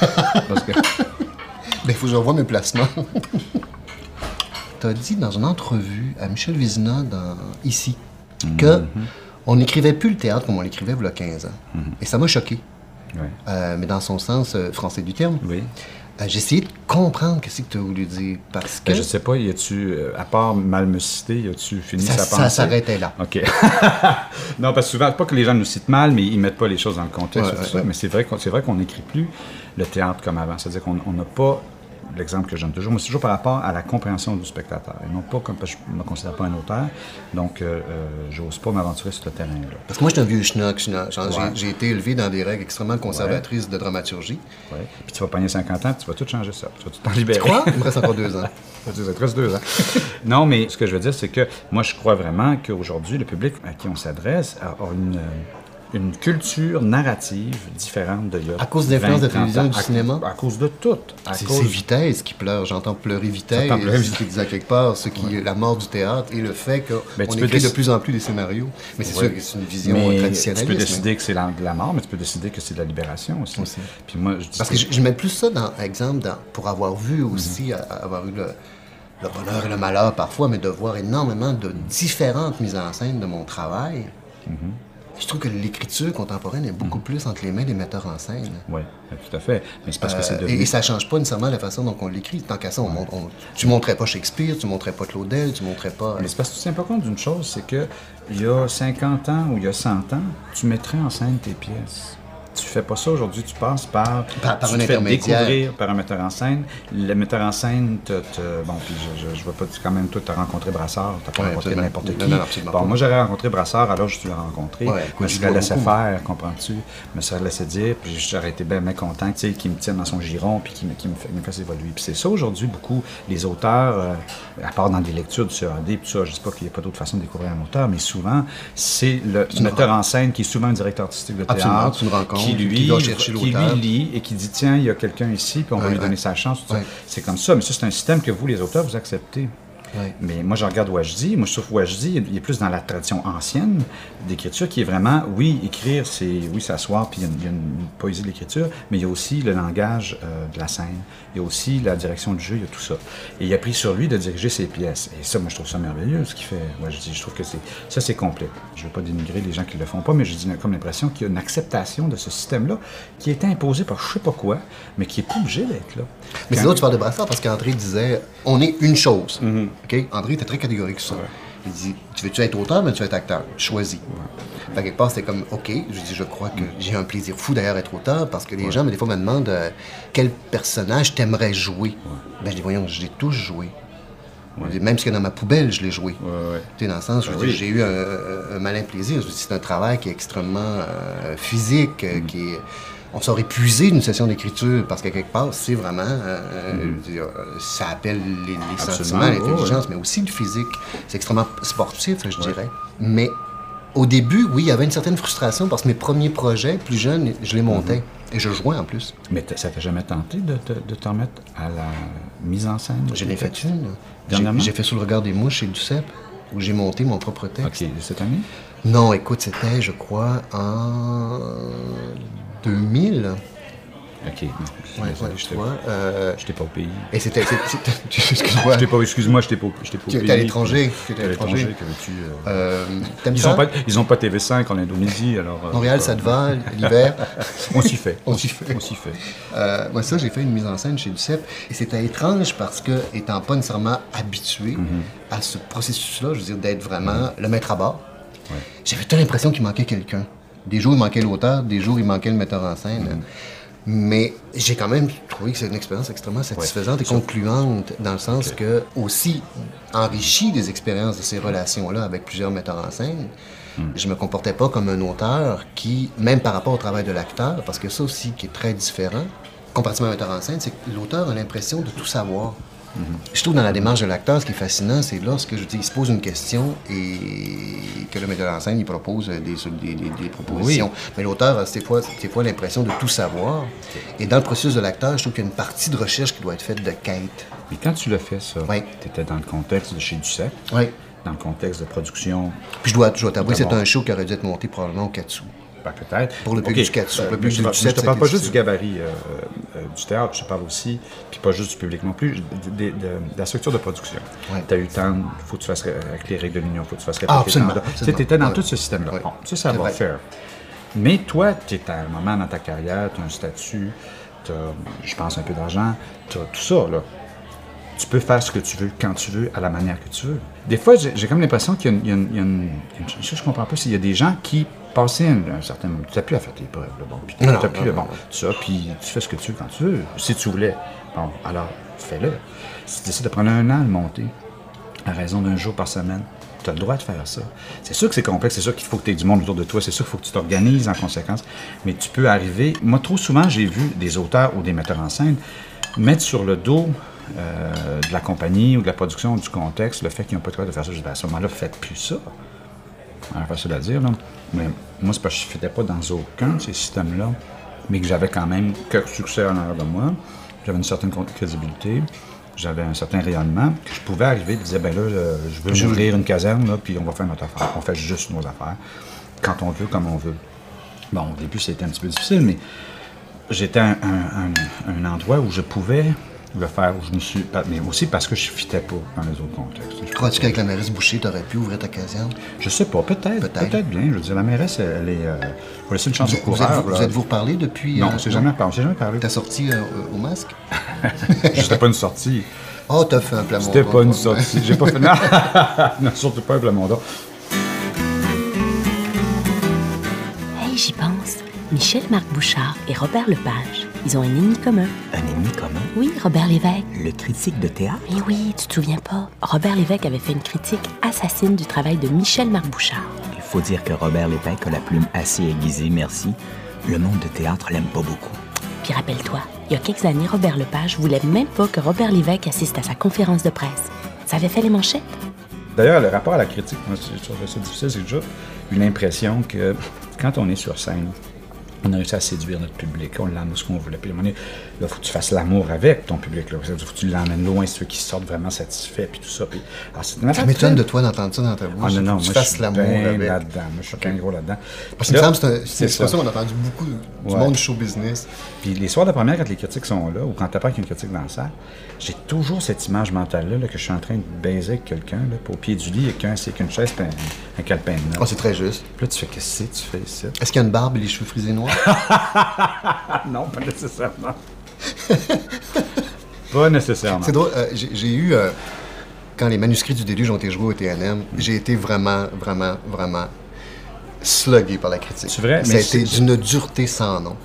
[SPEAKER 5] Parce que.
[SPEAKER 4] Ben, il faut que je revoie mes placements. tu as dit dans une entrevue à Michel Vizina dans Ici que on n'écrivait plus le théâtre comme on l'écrivait il y a 15 ans. Et ça m'a choqué.
[SPEAKER 5] Ouais.
[SPEAKER 4] Euh, mais dans son sens euh, français du terme.
[SPEAKER 5] Oui.
[SPEAKER 4] Euh, J'ai essayé de comprendre ce que tu as voulu dire. Parce que
[SPEAKER 5] Ben, je sais pas, y a-tu, euh, à part mal me citer, y a-tu fini
[SPEAKER 4] ça,
[SPEAKER 5] sa
[SPEAKER 4] ça
[SPEAKER 5] pensée?
[SPEAKER 4] s'arrêtait là.
[SPEAKER 5] OK. non, parce que souvent, pas que les gens nous citent mal, mais ils mettent pas les choses dans le contexte.
[SPEAKER 4] Ouais,
[SPEAKER 5] tout
[SPEAKER 4] ouais,
[SPEAKER 5] ça.
[SPEAKER 4] ouais.
[SPEAKER 5] Mais c'est vrai qu'on c'est vrai qu'on n'écrit plus le théâtre comme avant. C'est-à-dire qu'on on n'a pas l'exemple que je donne toujours, mais c'est toujours par rapport à la compréhension du spectateur. Et non pas comme parce que je ne me considère pas un auteur, donc euh, euh, j'ose pas m'aventurer sur ce terrain-là.
[SPEAKER 4] Parce que moi, je suis un vieux schnock.
[SPEAKER 5] Ouais.
[SPEAKER 4] J'ai été élevé dans des règles extrêmement conservatrices de dramaturgie.
[SPEAKER 5] Ouais. Puis tu vas pogner 50 ans, puis tu vas tout changer ça. Tu vas tout t'en libérer.
[SPEAKER 4] Quoi? Il me reste encore deux ans.
[SPEAKER 5] Ça te reste deux ans. non, mais ce que je veux dire, c'est que moi, je crois vraiment qu'aujourd'hui, le public à qui on s'adresse a, a une, euh, une culture narrative différente de a
[SPEAKER 4] À cause de l'influence de la
[SPEAKER 5] 20, 30
[SPEAKER 4] télévision et du
[SPEAKER 5] À
[SPEAKER 4] cinéma?
[SPEAKER 5] À cause de tout.
[SPEAKER 4] C'est
[SPEAKER 5] cause-
[SPEAKER 4] Vitesse qui pleure. J'entends pleurer Vitesse, ce qui disait quelque part ce qui est la mort du théâtre et le fait qu'on
[SPEAKER 5] Ben, tu
[SPEAKER 4] écrit de
[SPEAKER 5] déc-
[SPEAKER 4] plus en plus des scénarios. Mais c'est
[SPEAKER 5] Ouais.
[SPEAKER 4] sûr que c'est une vision
[SPEAKER 5] Mais tu
[SPEAKER 4] traditionnelle.
[SPEAKER 5] peux décider que c'est la, de la mort, mais tu peux décider que c'est de la libération aussi.
[SPEAKER 4] Aussi.
[SPEAKER 5] Puis moi, je dis
[SPEAKER 4] Parce que je, je mets plus ça dans exemple dans- pour avoir vu aussi, à avoir eu le, le bonheur et le malheur parfois, mais de voir énormément de différentes mises en scène de mon travail. Je trouve que l'écriture contemporaine est beaucoup plus entre les mains des metteurs en scène.
[SPEAKER 5] Oui, tout à fait. Mais c'est parce que c'est
[SPEAKER 4] Euh,
[SPEAKER 5] devenu...
[SPEAKER 4] et, et ça change pas nécessairement la façon dont on l'écrit. Tant qu'à ça, on, montre- on- tu montrais pas Shakespeare, tu montrais pas Claudel, tu montrais pas.
[SPEAKER 5] Mais c'est parce que tu tiens pas compte d'une chose, c'est que il y a 50 ans ou il y a 100 ans, tu mettrais en scène tes pièces. Tu fais pas ça aujourd'hui, tu passes par,
[SPEAKER 4] Par- par
[SPEAKER 5] tu
[SPEAKER 4] un
[SPEAKER 5] te fais découvrir par un metteur en scène. Le metteur en scène te, te- bon puis je, je, je vois pas quand même toi tu as rencontré Brassard, t'as pas
[SPEAKER 4] Ouais,
[SPEAKER 5] rencontré n'importe
[SPEAKER 4] Non,
[SPEAKER 5] qui.
[SPEAKER 4] non, absolument
[SPEAKER 5] bon, moi j'aurais rencontré Brassard, alors je l'ai rencontré.
[SPEAKER 4] Ouais,
[SPEAKER 5] je me serais laissé
[SPEAKER 4] beaucoup.
[SPEAKER 5] faire, comprends-tu? Je me serais laissé dire, puis j'aurais été bien mécontent, tu sais, qu'il me tienne dans son giron, puis qu'il me, qu'il me, fasse évoluer. Puis c'est ça aujourd'hui beaucoup les auteurs, euh, à part dans des lectures du CAD, puis ça, je dis pas qu'il n'y a pas d'autre façon de découvrir un auteur, mais souvent c'est le metteur en scène qui est souvent un directeur artistique de théâtre,
[SPEAKER 4] Absolument, rencontre.
[SPEAKER 5] Qui lui,
[SPEAKER 4] qui
[SPEAKER 5] qui lit et qui dit tiens, il y a quelqu'un ici, puis on va lui donner sa chance. C'est comme ça, mais ça, c'est un système que vous, les auteurs, vous acceptez. Mais moi, je regarde Wajdi. Moi, je trouve Wajdi, il est plus dans la tradition ancienne d'écriture, qui est vraiment, oui, écrire, c'est, oui, s'asseoir, puis il y, a une, y a une poésie de l'écriture, mais il y a aussi le langage euh, de la scène. Il y a aussi la direction du jeu, il y a tout ça. Et il a pris sur lui de diriger ses pièces. Et ça, moi, je trouve ça merveilleux, ce qu'il fait. Wajdi. Je trouve que c'est, ça, c'est complet. Je ne veux pas dénigrer les gens qui le font pas, mais je dis comme l'impression qu'il y a une acceptation de ce système-là qui est imposé par je sais pas quoi, mais qui est pas obligé d'être là.
[SPEAKER 4] Mais c'est
[SPEAKER 5] Quand-
[SPEAKER 4] là où tu parles de Brassard parce qu'André disait on est une chose. OK? André était très catégorique sur ça. Il dit Tu veux-tu être auteur, mais tu veux être acteur? Choisis. Fait que quelque part, c'était comme OK. Je dis Je crois que j'ai un plaisir fou d'ailleurs être auteur parce que les gens, mais des fois, me demandent euh, quel personnage t'aimerais jouer? Ben, je dis Voyons, je l'ai tous joué. Même ce qu'il y a dans ma poubelle, je l'ai joué.
[SPEAKER 5] Ouais, ouais.
[SPEAKER 4] Dans le sens, dire,
[SPEAKER 5] oui.
[SPEAKER 4] j'ai eu un, un malin plaisir. C'est un travail qui est extrêmement euh, physique,
[SPEAKER 5] Mm.
[SPEAKER 4] euh, qui est... On sort épuisé d'une session d'écriture parce que quelque part, c'est vraiment... euh, euh, ça appelle les, les sentiments,
[SPEAKER 5] ouais,
[SPEAKER 4] l'intelligence, mais aussi le physique. C'est extrêmement sportif, je dirais. Mais au début, oui, il y avait une certaine frustration parce que mes premiers projets, plus jeunes, je les montais.
[SPEAKER 5] Mm-hmm.
[SPEAKER 4] Et je jouais en plus.
[SPEAKER 5] Mais ça t'a jamais tenté de, te- de t'en mettre à la mise en scène?
[SPEAKER 4] Je l'ai fait une. J'ai fait Sous le regard des mouches chez Duceppe, où j'ai monté mon propre texte.
[SPEAKER 5] OK, cette année?
[SPEAKER 4] Non, écoute, c'était, je crois, en 2000.
[SPEAKER 5] OK.
[SPEAKER 4] Ouais, ouais, tu vois. euh,
[SPEAKER 5] t'ai pas au pays.
[SPEAKER 4] et c'était... Excuse-moi.
[SPEAKER 5] Je t'ai pas, excuse-moi, je t'ai pas, je t'ai pas au
[SPEAKER 4] Tu
[SPEAKER 5] pays.
[SPEAKER 4] étais à l'étranger, tu étais à l'étranger.
[SPEAKER 5] veux-tu... euh,
[SPEAKER 4] Euh,
[SPEAKER 5] Ils
[SPEAKER 4] ça?
[SPEAKER 5] ont, pas, ils ont pas TV5 en Indonésie, alors...
[SPEAKER 4] Montréal, ça te va, l'hiver?
[SPEAKER 5] On s'y fait.
[SPEAKER 4] On s'y fait.
[SPEAKER 5] On s'y fait.
[SPEAKER 4] Moi, ça, j'ai fait une mise en scène chez Duceppe. Et c'était étrange parce que, étant pas nécessairement habitué à ce processus-là, je veux dire, d'être vraiment le maître à bord, j'avais toute l'impression qu'il manquait quelqu'un. Des jours, il manquait l'auteur, des jours, il manquait le metteur en scène. Mais j'ai quand même trouvé que c'est une expérience extrêmement satisfaisante et concluante, dans le sens que, aussi enrichi des expériences de ces relations-là avec plusieurs metteurs en scène, je me comportais pas comme un auteur qui, même par rapport au travail de l'acteur, parce que ça aussi qui est très différent, comparativement à un metteur en scène, c'est que l'auteur a l'impression de tout savoir. Je trouve dans la démarche de l'acteur, ce qui est fascinant, c'est lorsque je dis, il se pose une question et que le metteur en scène il propose des, des, des- des propositions. Mais l'auteur a des fois, l'impression de tout savoir? Et dans le processus de l'acteur, je trouve qu'il y a une partie de recherche qui doit être faite de quête.
[SPEAKER 5] Mais quand tu l'as fait, ça,
[SPEAKER 4] Oui.
[SPEAKER 5] tu étais dans le contexte de chez Duceppe,
[SPEAKER 4] Oui.
[SPEAKER 5] dans le contexte de production,
[SPEAKER 4] Puis je dois, je dois t'avouer, c'est un show qui aurait dû être monté probablement au Katsu.
[SPEAKER 5] Peut-être.
[SPEAKER 4] Pour le public du
[SPEAKER 5] Euh,
[SPEAKER 4] le public
[SPEAKER 5] je
[SPEAKER 4] du
[SPEAKER 5] te parle- Je pas juste du gabarit euh, euh, du théâtre, je te parle aussi, puis pas juste du public non plus, de, la structure de production. Tu as eu le temps, il faut que tu fasses, ré- avec les règles de l'Union, il faut que tu fasses
[SPEAKER 4] Ah, absolument,
[SPEAKER 5] tant Tu étais dans tout ce système-là. Bon, ça, ça va faire. Mais toi, tu es à un moment dans ta carrière, tu as un statut, tu as, je pense, un peu d'argent, tu as tout ça, là. Tu peux faire ce que tu veux, quand tu veux, à la manière que tu veux. Des fois, j'ai comme l'impression qu'il y a une... il y a une- il y a une- une chose que je comprends pas, qu'il y a des gens qui, passé un, un certain... Tu n'as plus à faire tes preuves, là, bon, puis tu n'as plus...
[SPEAKER 4] non,
[SPEAKER 5] bon,
[SPEAKER 4] non.
[SPEAKER 5] ça, puis tu fais ce que tu veux quand tu veux. Si tu voulais, bon, alors, fais-le. Si tu décides de prendre un an à le monter, à raison d'un jour par semaine, tu as le droit de faire ça. C'est sûr que c'est complexe, c'est sûr qu'il faut que tu aies du monde autour de toi, c'est sûr qu'il faut que tu t'organises en conséquence, mais tu peux arriver. Moi, trop souvent, j'ai vu des auteurs ou des metteurs en scène mettre sur le dos euh, de la compagnie ou de la production ou du contexte le fait qu'ils n'ont pas le droit de faire ça. Je dis, ben, à ce moment-là, faites plus ça. Alors, facile à dire, là. Mais moi, c'est parce que je ne faisais pas dans aucun de ces systèmes-là, mais que j'avais quand même quelques succès en arrière de moi. J'avais une certaine crédibilité, j'avais un certain rayonnement, que je pouvais arriver et dire, ben là, je veux ouvrir une caserne, là, puis on va faire notre affaire. On fait juste nos affaires, quand on veut, comme on veut. Bon, au début, c'était un petit peu difficile, mais j'étais à un, un- un- un endroit où je pouvais le faire, où je me suis... Mais aussi parce que je ne fitais pas dans les autres contextes. Je
[SPEAKER 4] Crois-tu qu'avec la mairesse Boucher, t'aurais pu ouvrir ta caserne?
[SPEAKER 5] je sais pas, peut-être,
[SPEAKER 4] Peut-être.
[SPEAKER 5] bien. Je veux dire, la mairesse, elle, elle est. Euh, faut laisser une chance au
[SPEAKER 4] Vous
[SPEAKER 5] coureur.
[SPEAKER 4] êtes-vous
[SPEAKER 5] là.
[SPEAKER 4] vous, êtes-vous reparlé depuis...
[SPEAKER 5] Non,
[SPEAKER 4] euh,
[SPEAKER 5] on s'est jamais parlé. On s'est jamais parlé.
[SPEAKER 4] T'as sorti euh, au masque?
[SPEAKER 5] C'était pas une sortie.
[SPEAKER 4] Oh, t'as fait un plat
[SPEAKER 5] C'était pas une sortie. J'ai pas fait. Non, non surtout pas un Plamondon.
[SPEAKER 2] Hey, j'y pense. Michel-Marc Bouchard et Robert Lepage, ils ont un ennemi commun.
[SPEAKER 3] Un ennemi commun,
[SPEAKER 2] Oui, Robert Lévesque.
[SPEAKER 3] le critique de théâtre.
[SPEAKER 2] Mais oui, tu te souviens pas? Robert Lévesque avait fait une critique assassine du travail de Michel-Marc Bouchard.
[SPEAKER 3] Il faut dire que Robert Lévesque a la plume assez aiguisée, merci. Le monde de théâtre l'aime pas beaucoup.
[SPEAKER 2] Puis rappelle-toi, il y a quelques années, Robert Lepage voulait même pas que Robert Lévesque assiste à sa conférence de presse. Ça avait fait les manchettes.
[SPEAKER 5] D'ailleurs, le rapport à la critique, moi, je trouve ça difficile, c'est déjà une impression que quand on est sur scène, on a réussi à séduire notre public, on l'emmène ce qu'on voulait. Là, il faut que tu fasses l'amour avec ton public. Là. Il faut que tu l'emmènes loin, ceux qui sortent vraiment satisfaits, puis tout ça. Puis, alors, c'est une
[SPEAKER 4] Ça
[SPEAKER 5] affaire
[SPEAKER 4] m'étonne de toi d'entendre ça dans ta bouche.
[SPEAKER 5] Ah non, non, moi,
[SPEAKER 4] tu
[SPEAKER 5] je
[SPEAKER 4] fasses
[SPEAKER 5] suis
[SPEAKER 4] l'amour avec.
[SPEAKER 5] là-dedans. Moi, je suis bien gros là-dedans.
[SPEAKER 4] Parce que me semble c'est un-
[SPEAKER 5] ça.
[SPEAKER 4] ça qu'on a entendu beaucoup du
[SPEAKER 5] Ouais.
[SPEAKER 4] monde du show business.
[SPEAKER 5] Puis les soirs de première, quand les critiques sont là, ou quand tu apprends qu'il y a une critique dans la salle, j'ai toujours cette image mentale-là là, que je suis en train de baiser avec quelqu'un, au pied du lit, et qu'un c'est qu'une chaise, puis un, un calepin de
[SPEAKER 4] Ah,
[SPEAKER 5] notes.
[SPEAKER 4] c'est très juste.
[SPEAKER 5] Puis là, tu fais qu'est-ce que tu fais ici?
[SPEAKER 4] Est-ce qu'il y a une barbe et les cheveux frisés noirs?
[SPEAKER 5] Ah non, pas nécessairement. pas nécessairement.
[SPEAKER 4] C'est drôle, euh, j'ai eu, euh, quand les manuscrits du déluge ont été joués au TNM, j'ai été vraiment, vraiment, vraiment slugué par la critique.
[SPEAKER 5] C'est vrai,
[SPEAKER 4] Ça
[SPEAKER 5] mais
[SPEAKER 4] a été d'une dureté sans nom.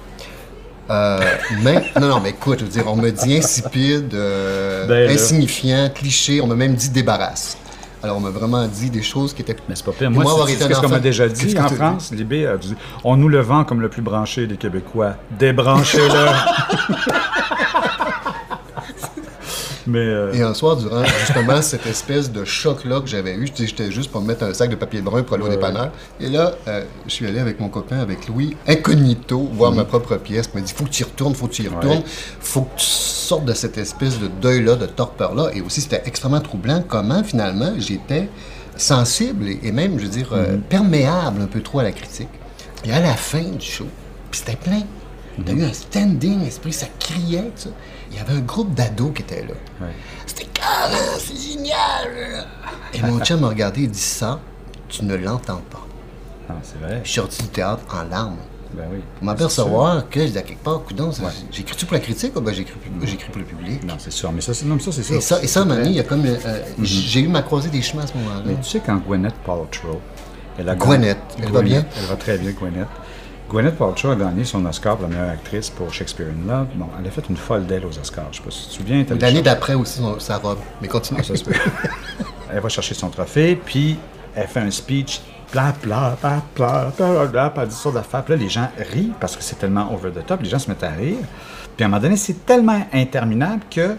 [SPEAKER 4] Euh, mais, non, non, mais écoute, je veux dire, on me dit insipide, euh,
[SPEAKER 5] Ben
[SPEAKER 4] insignifiant, cliché, on m'a même dit débarrasse. Alors, on m'a vraiment dit des choses qui étaient.
[SPEAKER 5] Mais c'est pas pire. Moi,
[SPEAKER 4] avoir
[SPEAKER 5] c'est
[SPEAKER 4] été un
[SPEAKER 5] ce qu'on m'a déjà dit
[SPEAKER 4] que
[SPEAKER 5] en
[SPEAKER 4] t'as
[SPEAKER 5] France. Libé a dit On nous le vend comme le plus branché des Québécois. Débranchez-le. Mais. euh,
[SPEAKER 4] Et un soir, durant justement cette espèce de choc-là que j'avais eu, j'étais juste pour me mettre un sac de papier brun pour aller au dépanneur. Et là, euh, je suis allé avec mon copain, avec Louis, incognito, voir ma propre pièce. Il m'a dit, faut que tu y retournes, faut que tu y retournes.
[SPEAKER 5] Ouais.
[SPEAKER 4] faut que tu sortes de cette espèce de deuil-là, de torpeur-là. Et aussi, c'était extrêmement troublant comment, finalement, j'étais sensible et, et même, je veux dire, euh, perméable un peu trop à la critique. Et à la fin du show, puis c'était plein. T'as eu un standing esprit, ça criait, tout ça. Il y avait un groupe d'ados qui était là.
[SPEAKER 5] ouais.
[SPEAKER 4] C'était carré, c'est génial! Et mon chum m'a regardé et dit ça, tu ne l'entends pas.
[SPEAKER 5] Non, c'est vrai.
[SPEAKER 4] Je suis sorti du théâtre en larmes.
[SPEAKER 5] Ben oui.
[SPEAKER 4] Pour m'apercevoir que, je à quelque part, coudon, ça- j'écris-tu pour la critique ou ben j'écris pour le public?
[SPEAKER 5] Non, c'est sûr. Mais ça, c'est non, mais ça, c'est sûr.
[SPEAKER 4] Et ça, et ça, à un moment
[SPEAKER 5] C'est
[SPEAKER 4] donné, il y a comme. euh, J'ai eu ma croisée des chemins à ce moment-là.
[SPEAKER 5] Mais tu sais, quand Gwyneth Paltrow. Elle a
[SPEAKER 4] Gwyneth,
[SPEAKER 5] gagné-
[SPEAKER 4] elle va bien?
[SPEAKER 5] Elle va très bien, Gwyneth. Gwyneth Paltrow a gagné son Oscar pour la meilleure actrice pour Shakespeare in Love. Bon, elle a fait une folle d'elle aux Oscars. Je sais pas si tu te souviens.
[SPEAKER 4] L'année d'après aussi, sa robe. Mais continue.
[SPEAKER 5] Ça se peut. elle va chercher son trophée, puis elle fait un speech, bla bla bla bla bla bla, dit ça d'affaires. Puis là, les gens rient parce que c'est tellement over the top, les gens se mettent à rire. Puis à un moment donné, c'est tellement interminable que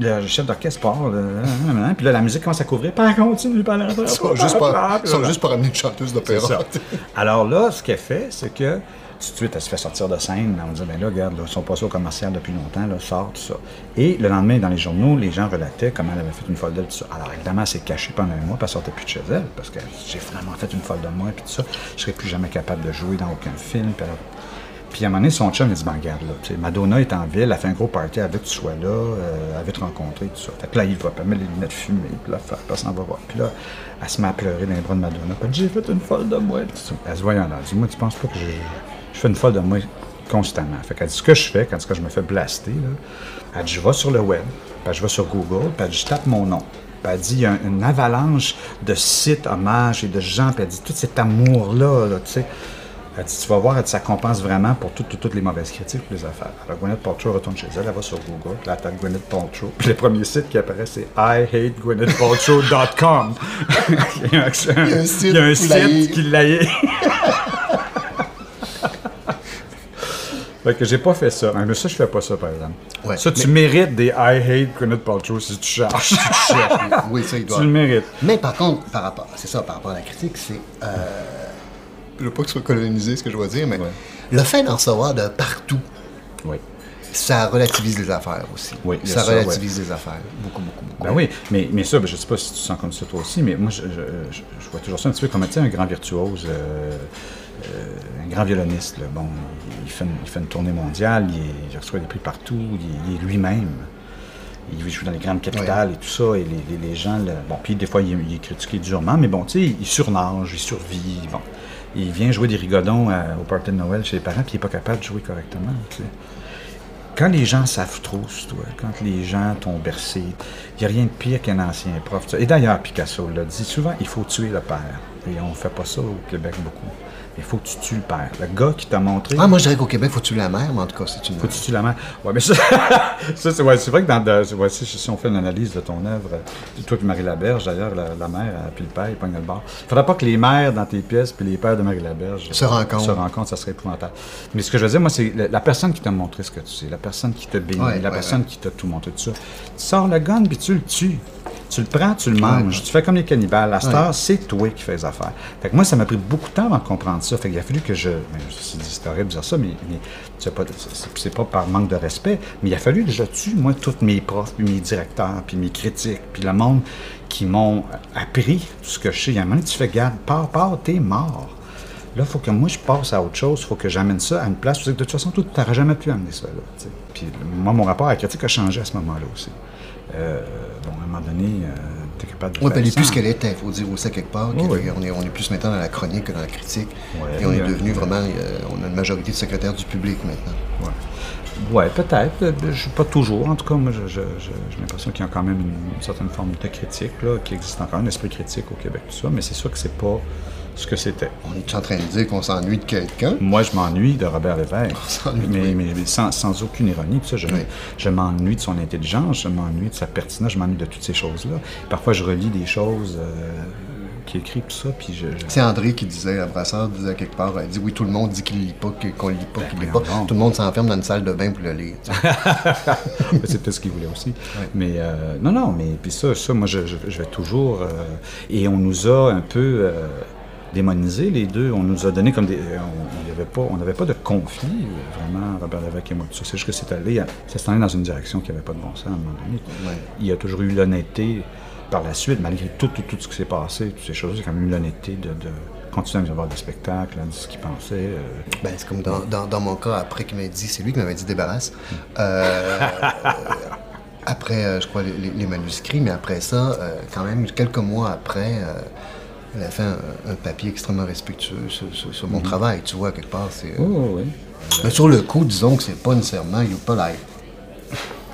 [SPEAKER 5] le chef d'orchestre part, là, là, là, là, puis là, la musique commence à couvrir, elle continue, puis elle
[SPEAKER 4] Ils sont juste pas, sont juste pas ramenés une chanteuse d'opéra.
[SPEAKER 5] Alors là, ce qu'elle fait, c'est que tout de suite, elle se fait sortir de scène. On dit, ben là, regarde, là, ils sont passés au commercial depuis longtemps, là, sort, tout ça. Et le lendemain, dans les journaux, les gens relataient comment elle avait fait une folle d'elle, tout ça. Alors évidemment, elle s'est cachée pendant un mois, puis elle sortait plus de chez elle, parce que j'ai vraiment fait une folle de moi, puis tout ça. Je serais plus jamais capable de jouer dans aucun film. Puis, elle- puis à un moment donné, son chum, il dit, ben regarde, là, Madonna est en ville, elle fait un gros party, elle veut que tu sois là, euh, elle veut te rencontrer, tout ça. Fait que là, il va, puis elle met les lunettes fumées, puis là, elle s'en va voir. Puis là, elle se met à pleurer dans les bras de Madonna. Puis j'ai fait une folle de moi, puis tout. Elle se voit là, elle dit, moi, tu penses pas que je, je fais une folle de moi constamment. Fait qu'elle dit, ce que je fais, quand, je me fais blaster, là, elle dit, je vais sur le web, puis je vais sur Google, puis je tape mon nom. Puis elle dit, il y a un- une avalanche de sites, hommages et de gens, puis elle dit, tout cet amour-là, là, tu sais. Elle dit, tu vas voir, elle dit, ça compense vraiment pour tout- tout- toutes les mauvaises critiques, pour les affaires. Alors, Gwyneth Paltrow retourne chez elle, elle va sur Google, puis elle tape Gwyneth Paltrow. Puis le premier site qui apparaît, c'est ihategwynethpaltrow.com. il y a un,
[SPEAKER 4] Il y a un site
[SPEAKER 5] a un
[SPEAKER 4] qui l'a
[SPEAKER 5] site qui l'a Fait que j'ai pas fait ça. Mais ça, je fais pas ça, par exemple.
[SPEAKER 4] Ouais,
[SPEAKER 5] ça, tu mérites des I hate Gwyneth Paltrow si tu cherches.
[SPEAKER 4] oui, ça, il doit.
[SPEAKER 5] tu le mérites.
[SPEAKER 4] Mais par contre, par rapport, c'est ça, par rapport à la critique, c'est. Euh, je veux pas que ce soit colonisé ce que je dois dire, mais
[SPEAKER 5] Ouais.
[SPEAKER 4] le fait d'en recevoir de partout,
[SPEAKER 5] Oui.
[SPEAKER 4] ça relativise les affaires aussi.
[SPEAKER 5] Oui,
[SPEAKER 4] ça,
[SPEAKER 5] ça,
[SPEAKER 4] relativise les affaires. Beaucoup, beaucoup, beaucoup.
[SPEAKER 5] Ben oui, mais, mais ça, ben, je sais pas si tu sens comme ça toi aussi, mais moi, je, je, je- je vois toujours ça un petit peu comme un grand virtuose, euh, euh, un grand violoniste. là. Bon, il fait, une, il fait une tournée mondiale, il, reçoit des prix partout, il, est- il est lui-même. Il joue dans les grandes capitales et tout ça, et les, les- les gens. bon, puis des fois, il, est- il est critiqué durement, mais bon, tu sais, il surnage, il survit. Bon, il vient jouer des rigodons au party de Noël chez les parents, puis il n'est pas capable de jouer correctement. Quand les gens savent trop toi, quand les gens t'ont bercé, il n'y a rien de pire qu'un ancien prof. Et d'ailleurs, Picasso l'a dit souvent, il faut tuer le père. Et on ne fait pas ça au Québec beaucoup. Il faut que tu tues le père. Le gars qui t'a montré...
[SPEAKER 4] Ah, moi, je dirais qu'au Québec, faut tuer la mère, mais en tout cas, c'est une.
[SPEAKER 5] Faut que tu tues la mère. Ouais, mais ça, ça c'est, ouais, vrai que dans, de- ouais, si, si on fait une analyse de ton œuvre, euh, toi puis Marie Laberge, d'ailleurs, la, la mère euh, puis le père, ils pognent le bar. Faudrait pas que les mères dans tes pièces puis les pères de Marie Laberge
[SPEAKER 4] Se rencontrent.
[SPEAKER 5] Se rencontrent, ça serait épouvantable. Mais ce que je veux dire, moi, c'est la, la personne qui t'a montré ce que tu sais, la personne qui t'a béni,
[SPEAKER 4] Ouais,
[SPEAKER 5] la personne qui t'a tout montré, tout ça. Tu sors le gun puis tu le tues. Tu le prends, tu le manges. Tu fais comme les cannibales. À cette heure, c'est toi qui fais les affaires. Fait que moi, ça m'a pris beaucoup de temps avant de comprendre ça. Fait qu'il a fallu que je. C'est horrible de dire ça, mais, mais c'est pas, pas par manque de respect, mais il a fallu que je tue, moi, tous mes profs, puis mes directeurs, puis mes critiques, puis le monde qui m'ont appris tout ce que je sais. Il y a un moment tu fais, garde, pars, pars, t'es mort. Là, il faut que moi, je passe à autre chose. Il faut que j'amène ça à une place où de toute façon, tu n'aurais jamais pu amener ça là. Puis moi, mon rapport à la critique a changé à ce moment-là aussi. Euh, un moment donné, euh, tu es capable de
[SPEAKER 4] oui,
[SPEAKER 5] faire
[SPEAKER 4] elle est plus ce qu'elle était. Il faut dire aussi quelque part qu'on
[SPEAKER 5] Oui.
[SPEAKER 4] est, on est plus maintenant dans la chronique que dans la critique.
[SPEAKER 5] Ouais,
[SPEAKER 4] et on est devenu vraiment... euh, on a une majorité de secrétaires du public maintenant.
[SPEAKER 5] Oui, peut-être. Euh, pas toujours. En tout cas, moi, j'ai l'impression qu'il y a quand même une, une certaine forme de critique, là, qui existe encore, un esprit critique au Québec, tout ça, mais c'est sûr que c'est pas ce que c'était.
[SPEAKER 4] On est en train de dire qu'on s'ennuie de quelqu'un.
[SPEAKER 5] Moi, je m'ennuie de Robert Lévesque, mais, mais- mais sans, sans aucune ironie. Puis ça, je,
[SPEAKER 4] Oui.
[SPEAKER 5] je m'ennuie de son intelligence, je m'ennuie de sa pertinence, je m'ennuie de toutes ces choses-là. Parfois, je relis des choses euh, qu'il écrit, tout ça, puis je... je-
[SPEAKER 4] C'est André qui disait, la brasseur disait quelque part, elle dit oui, tout le monde dit qu'il lit pas, qu'on lit pas, qu'il lit pas.
[SPEAKER 5] Ben.
[SPEAKER 4] Tout le monde s'enferme dans une salle de bain pour le lire.
[SPEAKER 5] c'est peut-être ce qu'il voulait aussi. Mais euh, non, non, mais puis ça, ça, moi, je vais toujours. euh, et on nous a un peu euh, démonisés, les deux. On nous a donné comme des. euh, On pas, n'avait pas de conflit, vraiment, Robert Lévesque et moi. C'est juste que c'est allé, ça s'est allé dans une direction qui n'avait pas de bon sens à un moment donné. Il y a toujours eu l'honnêteté par la suite, malgré tout, tout, tout ce qui s'est passé, toutes ces choses, il y a quand même eu l'honnêteté de, de continuer à avoir des spectacles, à dire ce qu'il pensait. euh,
[SPEAKER 4] Ben, c'est comme dans, dans- dans mon cas, après qu'il m'a dit, c'est lui qui m'avait dit débarrasse. Euh, après, je crois, les, manuscrits, mais après ça, quand même, quelques mois après, elle a fait un, un papier extrêmement respectueux sur, sur- sur mon travail, tu vois, quelque part. c'est... euh,
[SPEAKER 5] Oh, oui.
[SPEAKER 4] Mais sur le coup, disons que c'est pas nécessairement You Polite.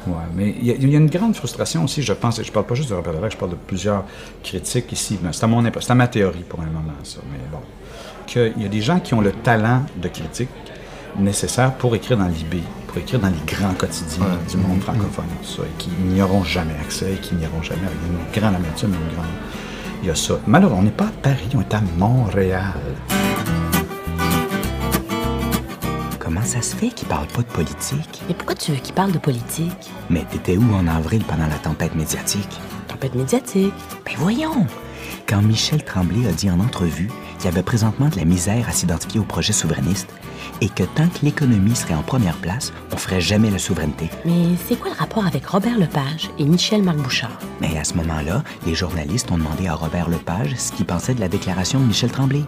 [SPEAKER 5] Oui, mais il y, a- il y a une grande frustration aussi, je pense. Je parle pas juste de Robert Lévesque, je parle de plusieurs critiques ici. Mais C'est à, mon c'est à ma théorie pour un moment, ça. Mais bon. Qu'il y a des gens qui ont le talent de critique nécessaire pour écrire dans l'IB, pour écrire dans les grands quotidiens du monde francophone et tout ça, et qui n'y auront jamais accès, et qui n'y auront jamais avec une grande amertume, une grande. Il y a ça. Malheureusement, on n'est pas à Paris, on est à Montréal.
[SPEAKER 3] Comment ça se fait qu'il parle pas de politique?
[SPEAKER 2] Mais pourquoi tu veux qu'il parle de politique?
[SPEAKER 3] Mais t'étais où en avril pendant la tempête médiatique?
[SPEAKER 2] Tempête médiatique.
[SPEAKER 3] Ben voyons! Quand Michel Tremblay a dit en entrevue qu'il y avait présentement de la misère à s'identifier au projet souverainiste et que tant que l'économie serait en première place, on ferait jamais la souveraineté.
[SPEAKER 2] Mais c'est quoi le rapport avec Robert Lepage et Michel-Marc Bouchard?
[SPEAKER 3] Mais à ce moment-là, les journalistes ont demandé à Robert Lepage ce qu'il pensait de la déclaration de Michel Tremblay.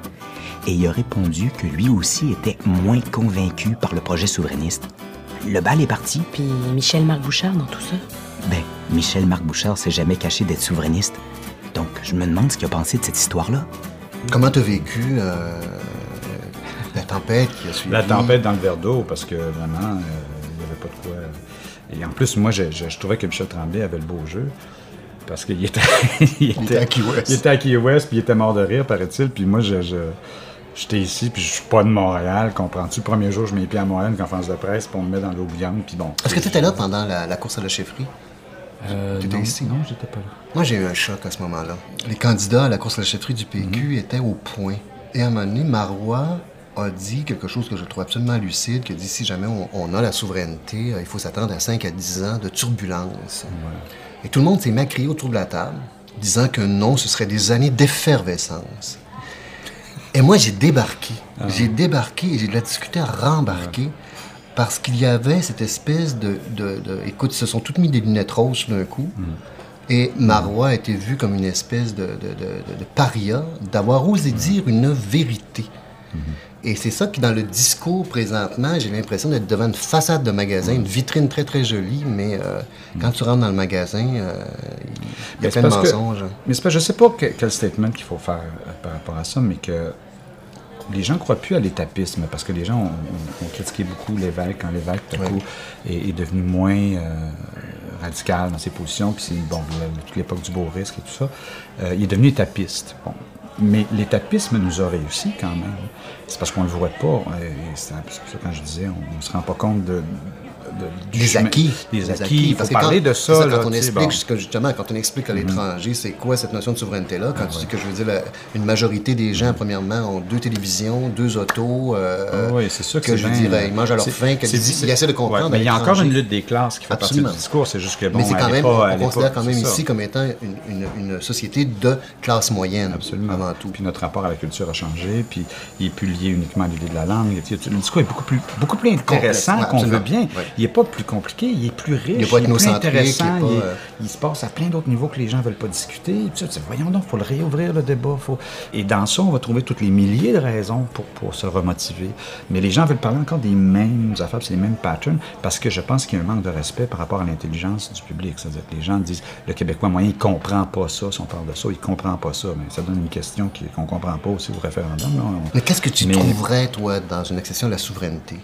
[SPEAKER 3] Et il a répondu que lui aussi était moins convaincu par le projet souverainiste. Le bal est parti.
[SPEAKER 2] Puis Michel-Marc Bouchard dans tout ça?
[SPEAKER 3] Ben, Michel-Marc Bouchard s'est jamais caché d'être souverainiste. Donc, je me demande ce qu'il a pensé de cette histoire-là.
[SPEAKER 4] Comment t'as vécu euh, la tempête qui a suivi?
[SPEAKER 5] La tempête dans le verre d'eau, parce que vraiment, euh, il n'y avait pas de quoi. Et en plus, moi, je, je- je trouvais que Michel Tremblay avait le beau jeu. Parce qu'il était, il
[SPEAKER 4] était à Key West.
[SPEAKER 5] Il était à Key West, puis il était mort de rire, paraît-il. Puis moi, je, j'étais ici, puis je suis pas de Montréal, comprends-tu? Le premier jour, je mets les pieds à Montréal, une conférence de presse, puis on me met dans l'eau bouillante, puis bon.
[SPEAKER 4] Est-ce que tu étais là pendant la, la course à la chefferie?
[SPEAKER 5] Euh, non,
[SPEAKER 4] ici?
[SPEAKER 5] Non, j'étais pas là.
[SPEAKER 4] Moi, j'ai eu un choc à ce moment-là. Les candidats à la course à la chefferie du PQ étaient au point. Et à un moment donné, Marois a dit quelque chose que je trouve absolument lucide, qui a dit si jamais on, on a la souveraineté, euh, il faut s'attendre à 5 à 10 ans de turbulence. Et tout le monde s'est crier autour de la table, disant que non, ce serait des années d'effervescence. Et moi, j'ai débarqué. J'ai débarqué et j'ai de la difficulté à rembarquer parce qu'il y avait cette espèce de, de- de- Écoute, ils se sont toutes mis des lunettes roses d'un coup. Et Marois a été vu comme une espèce de, paria d'avoir osé dire une vérité. Et c'est ça qui, dans le discours présentement, j'ai l'impression d'être devant une façade de magasin, une vitrine très très jolie, mais euh, quand tu rentres dans le magasin, euh, il y
[SPEAKER 5] Mais
[SPEAKER 4] a
[SPEAKER 5] c'est
[SPEAKER 4] plein de
[SPEAKER 5] parce que-
[SPEAKER 4] mensonges.
[SPEAKER 5] Mais c'est que je sais pas que- quel statement qu'il faut faire euh, par rapport à ça, mais que les gens ne croient plus à l'étapisme parce que les gens ont, ont- ont critiqué beaucoup l'évêque quand l'évêque, tout à coup, est, est devenu moins euh, radical dans ses positions. Puis c'est bon, toute l'époque du beau risque et tout ça. Euh, il est devenu étapiste. Bon. Mais l'étapisme nous a réussi quand même. C'est parce qu'on ne le voit pas. Et c'est ça quand je disais, on ne se rend pas compte de, du
[SPEAKER 4] les
[SPEAKER 5] chemin-
[SPEAKER 4] acquis.
[SPEAKER 5] Les acquis. Il faut
[SPEAKER 4] Parce que
[SPEAKER 5] parler
[SPEAKER 4] quand-
[SPEAKER 5] de ça. là,
[SPEAKER 4] quand on explique,
[SPEAKER 5] bon.
[SPEAKER 4] justement, quand on explique à l'étranger, c'est quoi cette notion de souveraineté-là, quand
[SPEAKER 5] Ah
[SPEAKER 4] tu dis que je veux dire, la- une majorité des gens, premièrement, ont deux télévisions, deux autos, euh,
[SPEAKER 5] Oui, c'est sûr que,
[SPEAKER 4] je
[SPEAKER 5] bien,
[SPEAKER 4] dirais,
[SPEAKER 5] euh,
[SPEAKER 4] ils mangent à leur faim, qu'ils essaient de comprendre.
[SPEAKER 5] Ouais, mais il y a encore une lutte des classes qui fait
[SPEAKER 4] Absolument.
[SPEAKER 5] partie du discours. C'est juste que bon,
[SPEAKER 4] Mais c'est
[SPEAKER 5] elle
[SPEAKER 4] quand
[SPEAKER 5] est
[SPEAKER 4] même,
[SPEAKER 5] pas-
[SPEAKER 4] on
[SPEAKER 5] est
[SPEAKER 4] considère quand même ici comme étant une, société de classe moyenne,
[SPEAKER 5] Absolument.
[SPEAKER 4] avant tout.
[SPEAKER 5] Puis notre rapport à la culture a changé, puis il n'est plus lié uniquement à l'idée de la langue. Le discours est beaucoup plus, beaucoup plus intéressant qu'on veut bien. Il n'est pas plus compliqué, il est plus riche,
[SPEAKER 4] Il est pas
[SPEAKER 5] plus intéressant.
[SPEAKER 4] il est pas,
[SPEAKER 5] il, est-
[SPEAKER 4] euh,
[SPEAKER 5] il se passe à plein d'autres niveaux que les gens ne veulent pas discuter. Puis voyons donc, il faut le réouvrir le débat. Faut... Et dans ça, on va trouver toutes les milliers de raisons pour, pour se remotiver. Mais les gens veulent parler encore des mêmes affaires, c'est les mêmes patterns, parce que je pense qu'il y a un manque de respect par rapport à l'intelligence du public. C'est-à-dire que les gens disent, le Québécois moyen, il comprend pas ça. Si on parle de ça, il comprend pas ça. Mais ça donne une question qu'on comprend pas aussi au référendum. là. On-
[SPEAKER 4] Mais qu'est-ce que tu
[SPEAKER 5] Mais-
[SPEAKER 4] trouverais, toi, dans une accession de la souveraineté?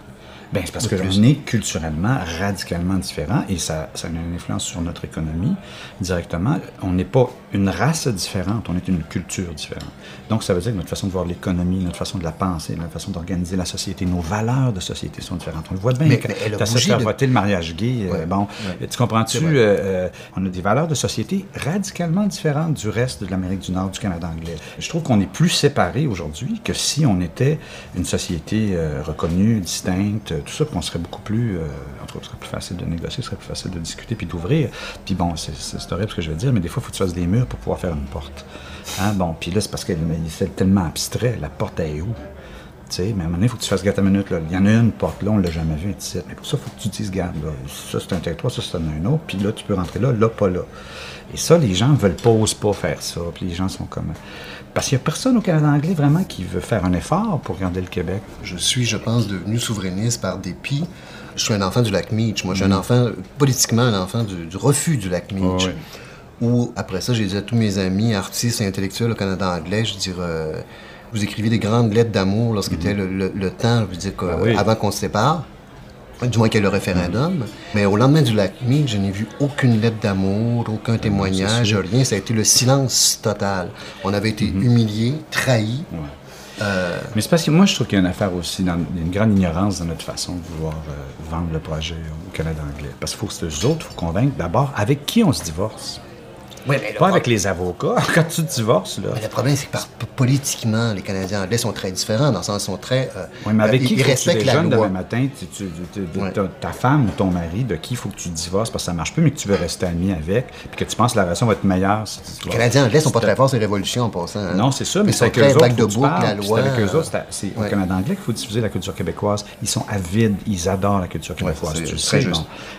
[SPEAKER 5] Ben, c'est parce que on est culturellement radicalement différent et ça, ça a une influence sur notre économie directement. On n'est pas une race différente, on est une culture différente. Donc, ça veut dire que notre façon de voir l'économie, notre façon de la penser, notre façon d'organiser la société, nos valeurs de société sont différentes. On le voit bien.
[SPEAKER 4] Mais- mais elle a bougé
[SPEAKER 5] faire
[SPEAKER 4] de-
[SPEAKER 5] voter le mariage gay, euh,
[SPEAKER 4] Ouais,
[SPEAKER 5] bon, tu comprends-tu? Euh, euh, on a des valeurs de société radicalement différentes du reste de l'Amérique du Nord, du Canada anglais. Je trouve qu'on est plus séparés aujourd'hui que si on était une société euh, reconnue, distincte, tout ça, puis on serait beaucoup plus, euh, en tout cas, serait plus facile de négocier, serait plus facile de discuter puis d'ouvrir. Puis bon, c'est horrible ce que je veux dire, mais des fois, il faut que tu fasses des murs pour pouvoir faire une porte. Hein? Bon, puis là, c'est parce que c'est tellement abstrait. La porte, est où? Tu sais, mais à un moment donné, il faut que tu fasses, garde ta minute, là. Il y en a une porte là, on l'a jamais vue, ici. Mais pour ça, il faut que tu dises, garde, là. Ça, c'est un territoire, ça, c'est un autre. Puis là, tu peux rentrer là, là, pas là. Et ça, les gens veulent pas, osent pas faire ça. Puis les gens sont comme. Parce qu'il y a personne au Canada anglais vraiment qui veut faire un effort pour garder le Québec.
[SPEAKER 4] Je suis, je pense, devenu souverainiste par dépit. Je suis un enfant du lac Meach. Moi, je
[SPEAKER 5] Mm.
[SPEAKER 4] suis un enfant, politiquement, un enfant du, du refus du lac Meach. Où, après ça, j'ai dit à tous mes amis, artistes et intellectuels au Canada anglais, je veux dire, euh, vous écrivez des grandes lettres d'amour lorsqu'il était le, le- le temps, je veux dire.
[SPEAKER 5] Ah oui.
[SPEAKER 4] avant qu'on se sépare. Du moins qu'il y ait le référendum. Mais au lendemain du lac je n'ai vu aucune lettre d'amour, aucun témoignage, rien. Ça a été le silence total. On avait été
[SPEAKER 5] Mm-hmm.
[SPEAKER 4] humiliés, trahis.
[SPEAKER 5] Mais c'est parce que moi, je trouve qu'il y a une affaire aussi, dans, il y a une grande ignorance dans notre façon de vouloir euh, vendre le projet au Canada anglais. Parce qu'il faut que eux autres, il faut convaincre d'abord avec qui on se divorce.
[SPEAKER 4] Mais
[SPEAKER 5] Pas avec les avocats. Quand tu te divorces, là.
[SPEAKER 4] Mais le problème, c'est que par- politiquement, les Canadiens anglais sont très différents, dans le sens sont très. euh,
[SPEAKER 5] Oui, mais avec
[SPEAKER 4] euh,
[SPEAKER 5] qui
[SPEAKER 4] ils, respectent la loi.
[SPEAKER 5] demain matin, tu, tu- tu- tu-
[SPEAKER 4] Ouais.
[SPEAKER 5] ta, ta femme ou ton mari, de qui il faut que tu divorces parce que ça marche plus, mais que tu veux rester ami avec, puis que tu penses que la relation va être meilleure si tu
[SPEAKER 4] Les. Canadiens anglais sont pas très forts sur les révolutions en passant. hein.
[SPEAKER 5] Non, c'est ça, mais
[SPEAKER 4] Ils
[SPEAKER 5] c'est
[SPEAKER 4] sont
[SPEAKER 5] avec avec eux autres, c'est
[SPEAKER 4] ouais.
[SPEAKER 5] au Canada anglais qu'il faut diffuser la culture québécoise. Ils sont avides, ils adorent la culture québécoise,
[SPEAKER 4] c'est
[SPEAKER 5] tu sais.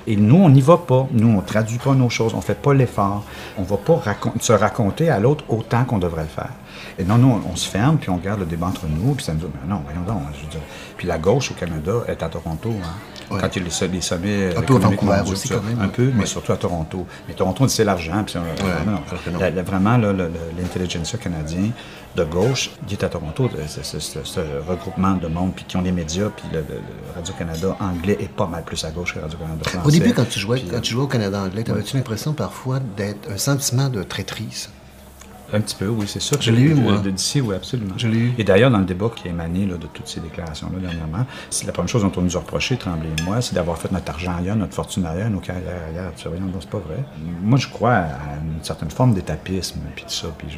[SPEAKER 5] Et nous, on n'y va pas. Nous, on traduit pas nos choses, on fait pas l'effort. On va pas se raconter à l'autre autant qu'on devrait le faire. Et non, nous, on se ferme, puis on garde le débat entre nous, puis ça nous dit, non, voyons donc. je veux dire. Puis la gauche au Canada est à Toronto. Hein.
[SPEAKER 4] Ouais.
[SPEAKER 5] Quand il a les, so- les sommets
[SPEAKER 4] Un peu au Vancouver aussi, quand même.
[SPEAKER 5] Un peu, mais surtout à Toronto. Mais Toronto, c'est l'argent. Euh, vraiment, l'intelligentsia canadien de gauche, est à Toronto, euh, ce, regroupement de monde, puis qui ont les médias, puis le, Radio-Canada anglais est pas mal plus à gauche que Radio-Canada français.
[SPEAKER 4] Au début, quand tu jouais, quand tu jouais au Canada anglais, avais-tu l'impression parfois d'être un sentiment de traîtrise?
[SPEAKER 5] Un petit peu, oui, c'est sûr.
[SPEAKER 4] Je l'ai eu, moi.
[SPEAKER 5] De d'ici, oui, absolument.
[SPEAKER 4] Je l'ai eu.
[SPEAKER 5] Et d'ailleurs, dans le débat qui a émané là, de toutes ces déclarations-là dernièrement, c'est la première chose dont on nous a reproché, Tremblay et moi, c'est d'avoir fait notre argent ailleurs, notre fortune ailleurs, nos carrières ailleurs. C'est pas vrai. Moi, je crois à une certaine forme d'étapisme, puis tout ça, puis je...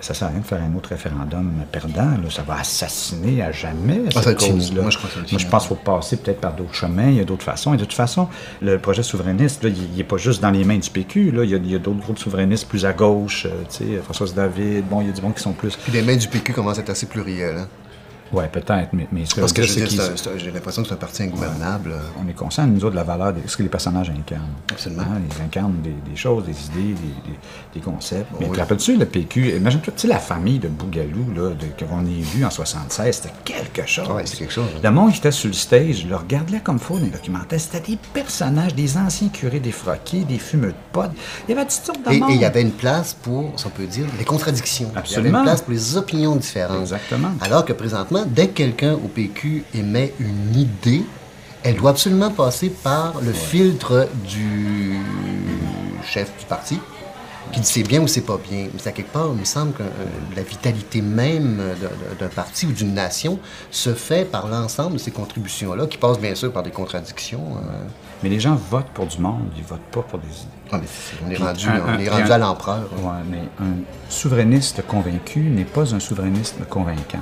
[SPEAKER 5] ça sert à rien de faire un autre référendum perdant, là. ça va assassiner à jamais
[SPEAKER 4] Ah,
[SPEAKER 5] cette cause-là.
[SPEAKER 4] Moi, je crois
[SPEAKER 5] Moi, pense qu'il faut passer peut-être par d'autres chemins, il y a d'autres façons. Et de toute façon, le projet souverainiste, là, il n'est pas juste dans les mains du PQ. Là. Il y a, d'autres groupes souverainistes plus à gauche, euh, tu sais, Françoise David, bon, il y a du monde qui sont plus...
[SPEAKER 4] Puis les mains du PQ commencent à être assez plurielles. Hein?
[SPEAKER 5] Ouais, peut-être, mais, mais ce que
[SPEAKER 4] Parce que j'ai l'impression que c'est un parti ingouvernable.
[SPEAKER 5] on est conscient, nous autres, de la valeur de ce que les personnages incarnent.
[SPEAKER 4] Absolument.
[SPEAKER 5] Hein, ils incarnent des, des choses, des idées, des, des- des concepts. Mais
[SPEAKER 4] Oui.
[SPEAKER 5] te rappelles-tu, le PQ, imagine-toi, tu sais, la famille de Bougalou, là, qu'on ait vu en 76, c'était quelque chose.
[SPEAKER 4] Ouais, c'est quelque chose, hein.
[SPEAKER 5] Le monde qui était sur le stage, je le regardais comme faux dans les documentaires. C'était des personnages, des anciens curés défroqués, des fumeux de pot. Il y avait toutes sortes de
[SPEAKER 4] Et il y avait une place pour, si on peut dire, les contradictions. Il y avait
[SPEAKER 5] Absolument.
[SPEAKER 4] une place pour les opinions différentes.
[SPEAKER 5] Exactement.
[SPEAKER 4] Alors que présentement, dès que quelqu'un au PQ émet une idée, elle doit absolument passer par le filtre du chef du parti qui dit c'est bien ou c'est pas bien. Mais à quelque part, il me semble que euh, la vitalité même d'un- parti ou d'une nation se fait par l'ensemble de ces contributions-là, qui passent bien sûr par des contradictions. euh.
[SPEAKER 5] Mais les gens votent pour du monde, ils votent pas pour des idées.
[SPEAKER 4] Ah, on est rendu,
[SPEAKER 5] un-
[SPEAKER 4] on est
[SPEAKER 5] un-
[SPEAKER 4] rendu
[SPEAKER 5] un-
[SPEAKER 4] à l'empereur. hein.
[SPEAKER 5] Ouais, mais un souverainiste convaincu n'est pas un souverainiste convaincant.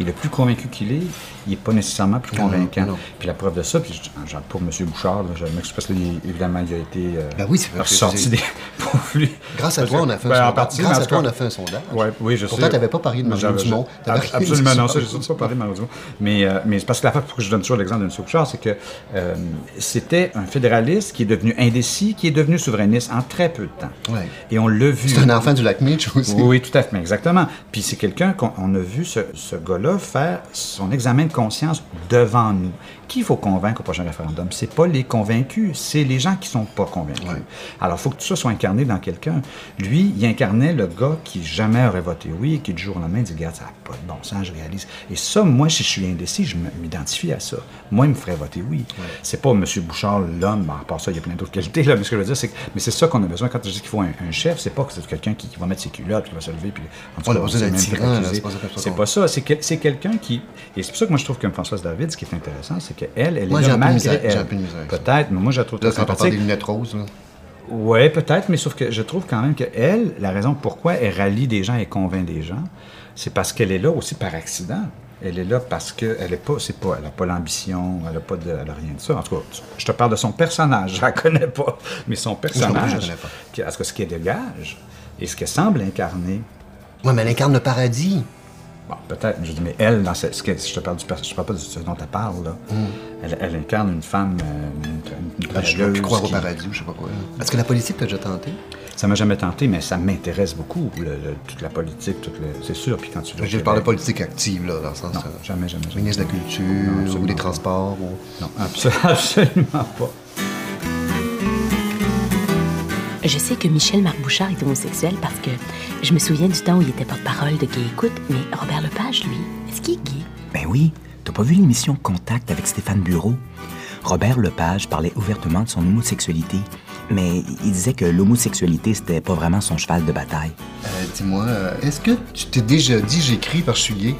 [SPEAKER 5] Et le plus convaincu qu'il est, il n'est pas nécessairement plus convaincant.
[SPEAKER 4] non.
[SPEAKER 5] Puis la preuve de ça, puis je- pour M. Bouchard, là, je m'excuse parce que lui, évidemment, il a été euh,
[SPEAKER 4] Ben oui,
[SPEAKER 5] ressorti des... pour lui.
[SPEAKER 4] Grâce à toi, on a fait un
[SPEAKER 5] ben, en
[SPEAKER 4] sondage.
[SPEAKER 5] partie,
[SPEAKER 4] Grâce à toi, on a fait un sondage.
[SPEAKER 5] Ouais, oui, je
[SPEAKER 4] Pourtant, tu n'avais pas parlé de Mario Dumont.
[SPEAKER 5] je- Absolument non, ça, j'ai surtout pas parlé de Mario Dumont. Mais, euh, mais c'est parce que la fois pour que je donne toujours l'exemple de M. Bouchard, c'est que euh, c'était un fédéraliste qui est devenu indécis, qui est devenu souverainiste en très peu de temps.
[SPEAKER 4] Ouais.
[SPEAKER 5] Et on l'a vu.
[SPEAKER 4] C'est un enfant du lac Mitch aussi.
[SPEAKER 5] Oui, tout à fait, mais exactement. Puis c'est quelqu'un qu'on on a vu ce, ce faire son examen de conscience devant nous. Qui faut convaincre au prochain référendum? C'est pas les convaincus, c'est les gens qui sont pas convaincus. Alors, il faut que tout ça soit incarné dans quelqu'un. Lui, il incarnait le gars qui jamais aurait voté oui et qui, du jour au lendemain, dit Regarde, ça n'a pas de bon sens, je réalise. Et ça, moi, si je suis indécis, je m'identifie à ça. Moi, il me ferait voter oui. C'est pas M. Bouchard, l'homme, à part ça, il y a plein d'autres qualités, là, mais ce que je veux dire, c'est que mais c'est ça qu'on a besoin quand je dis qu'il faut un, un chef, c'est pas que c'est quelqu'un qui, qui va mettre ses culottes, qui va se lever, puis en tout c'est
[SPEAKER 4] pas ça
[SPEAKER 5] c'est quelqu'un qui. Et c'est pour ça que moi je trouve que Françoise David, ce qui est intéressant, c'est qu'elle, elle est là
[SPEAKER 4] j'ai
[SPEAKER 5] malgré
[SPEAKER 4] j'ai
[SPEAKER 5] elle.
[SPEAKER 4] un peu de misère avec ça.
[SPEAKER 5] Peut-être, mais moi je la trouve
[SPEAKER 4] Là,
[SPEAKER 5] très sympathique.
[SPEAKER 4] des lunettes roses, là.
[SPEAKER 5] Oui, peut-être, mais sauf que je trouve quand même qu'elle, la raison pourquoi elle rallie des gens et convainc des gens, c'est parce qu'elle est là aussi par accident. Elle est là parce qu'elle est pas, c'est pas, elle n'a pas l'ambition, elle n'a pas de, elle a rien de ça. En tout cas, je te parle de son personnage, je la connais pas, mais son personnage,
[SPEAKER 4] je pas.
[SPEAKER 5] qui- parce que ce qu'elle dégage et ce qu'elle semble incarner,
[SPEAKER 4] Ouais, mais elle incarne le paradis.
[SPEAKER 5] Bon, peut-être, je dis, mais elle, dans ce, ce que- je te parle du je parle pas de ce dont elle parle, là. Elle, elle incarne une femme, euh, une, une
[SPEAKER 4] Ben, je
[SPEAKER 5] courageuse
[SPEAKER 4] croire au paradis ou je sais pas quoi. Est-ce que la politique t'a déjà tenté?
[SPEAKER 5] Ça m'a jamais tenté, mais ça m'intéresse beaucoup, le- le- toute la politique, le- c'est sûr. Puis quand tu
[SPEAKER 4] Je parle de politique active, là, dans le sens.
[SPEAKER 5] Non,
[SPEAKER 4] euh,
[SPEAKER 5] jamais, jamais. jamais.
[SPEAKER 4] Ministre de la Culture
[SPEAKER 5] Non,
[SPEAKER 4] ou des. Transports. Ou...
[SPEAKER 5] Non, abso- absolument pas.
[SPEAKER 2] Je sais que Michel Marc Bouchard est homosexuel parce que je me souviens du temps où il était porte-parole de Gay Écoute, mais Robert Lepage, lui, est-ce qu'il est gay?
[SPEAKER 3] Ben oui, t'as pas vu l'émission Contact avec Stéphane Bureau? Robert Lepage parlait ouvertement de son homosexualité, mais il disait que l'homosexualité, c'était pas vraiment son cheval de bataille.
[SPEAKER 4] Euh, Dis-moi, euh, est-ce que tu t'es déjà dit j'écris parce que je suis gay?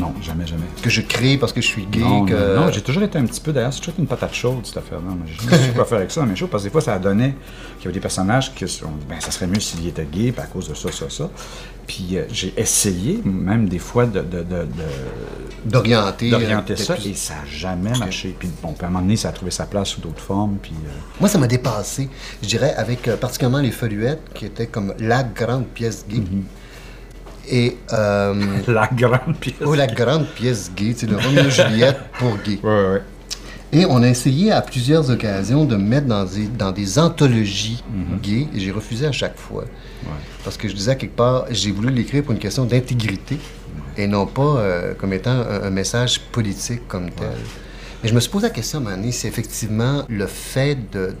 [SPEAKER 5] Non, jamais, jamais.
[SPEAKER 4] Que je crée parce que je suis gay?
[SPEAKER 5] Non,
[SPEAKER 4] que...
[SPEAKER 5] non, non, j'ai toujours été un petit peu, d'ailleurs, c'est toujours une patate chaude, cette affaire-là. Moi, Je ne sais quoi faire avec ça, mais chaud, parce que des fois, ça donnait qu'il y avait des personnages qui sont, ben, ça serait mieux s'il était gay, puis à cause de ça, ça, ça. Puis euh, j'ai essayé, même des fois, de,
[SPEAKER 4] D'orienter.
[SPEAKER 5] d'orienter
[SPEAKER 4] euh,
[SPEAKER 5] ça,
[SPEAKER 4] peut-être
[SPEAKER 5] et
[SPEAKER 4] plus.
[SPEAKER 5] ça n'a jamais marché. Puis bon, puis à un moment donné, ça a trouvé sa place sous d'autres formes, puis... euh,
[SPEAKER 4] Moi, ça m'a dépassé. Je dirais avec euh, particulièrement les Foluettes, qui étaient comme la grande pièce gay. Et. Euh,
[SPEAKER 5] la grande pièce.
[SPEAKER 4] oh, la grande pièce gay, c'est le Roméo et Juliette pour gay.
[SPEAKER 5] Ouais, ouais.
[SPEAKER 4] Et on a essayé à plusieurs occasions de me mettre dans des, dans des anthologies
[SPEAKER 5] Mm-hmm.
[SPEAKER 4] gays, et j'ai refusé à chaque fois. Parce que je disais à quelque part, j'ai voulu l'écrire pour une question d'intégrité, et non pas euh, comme étant un, un message politique comme tel. Mais je me suis posé la question à un moment donné, c'est effectivement le fait de...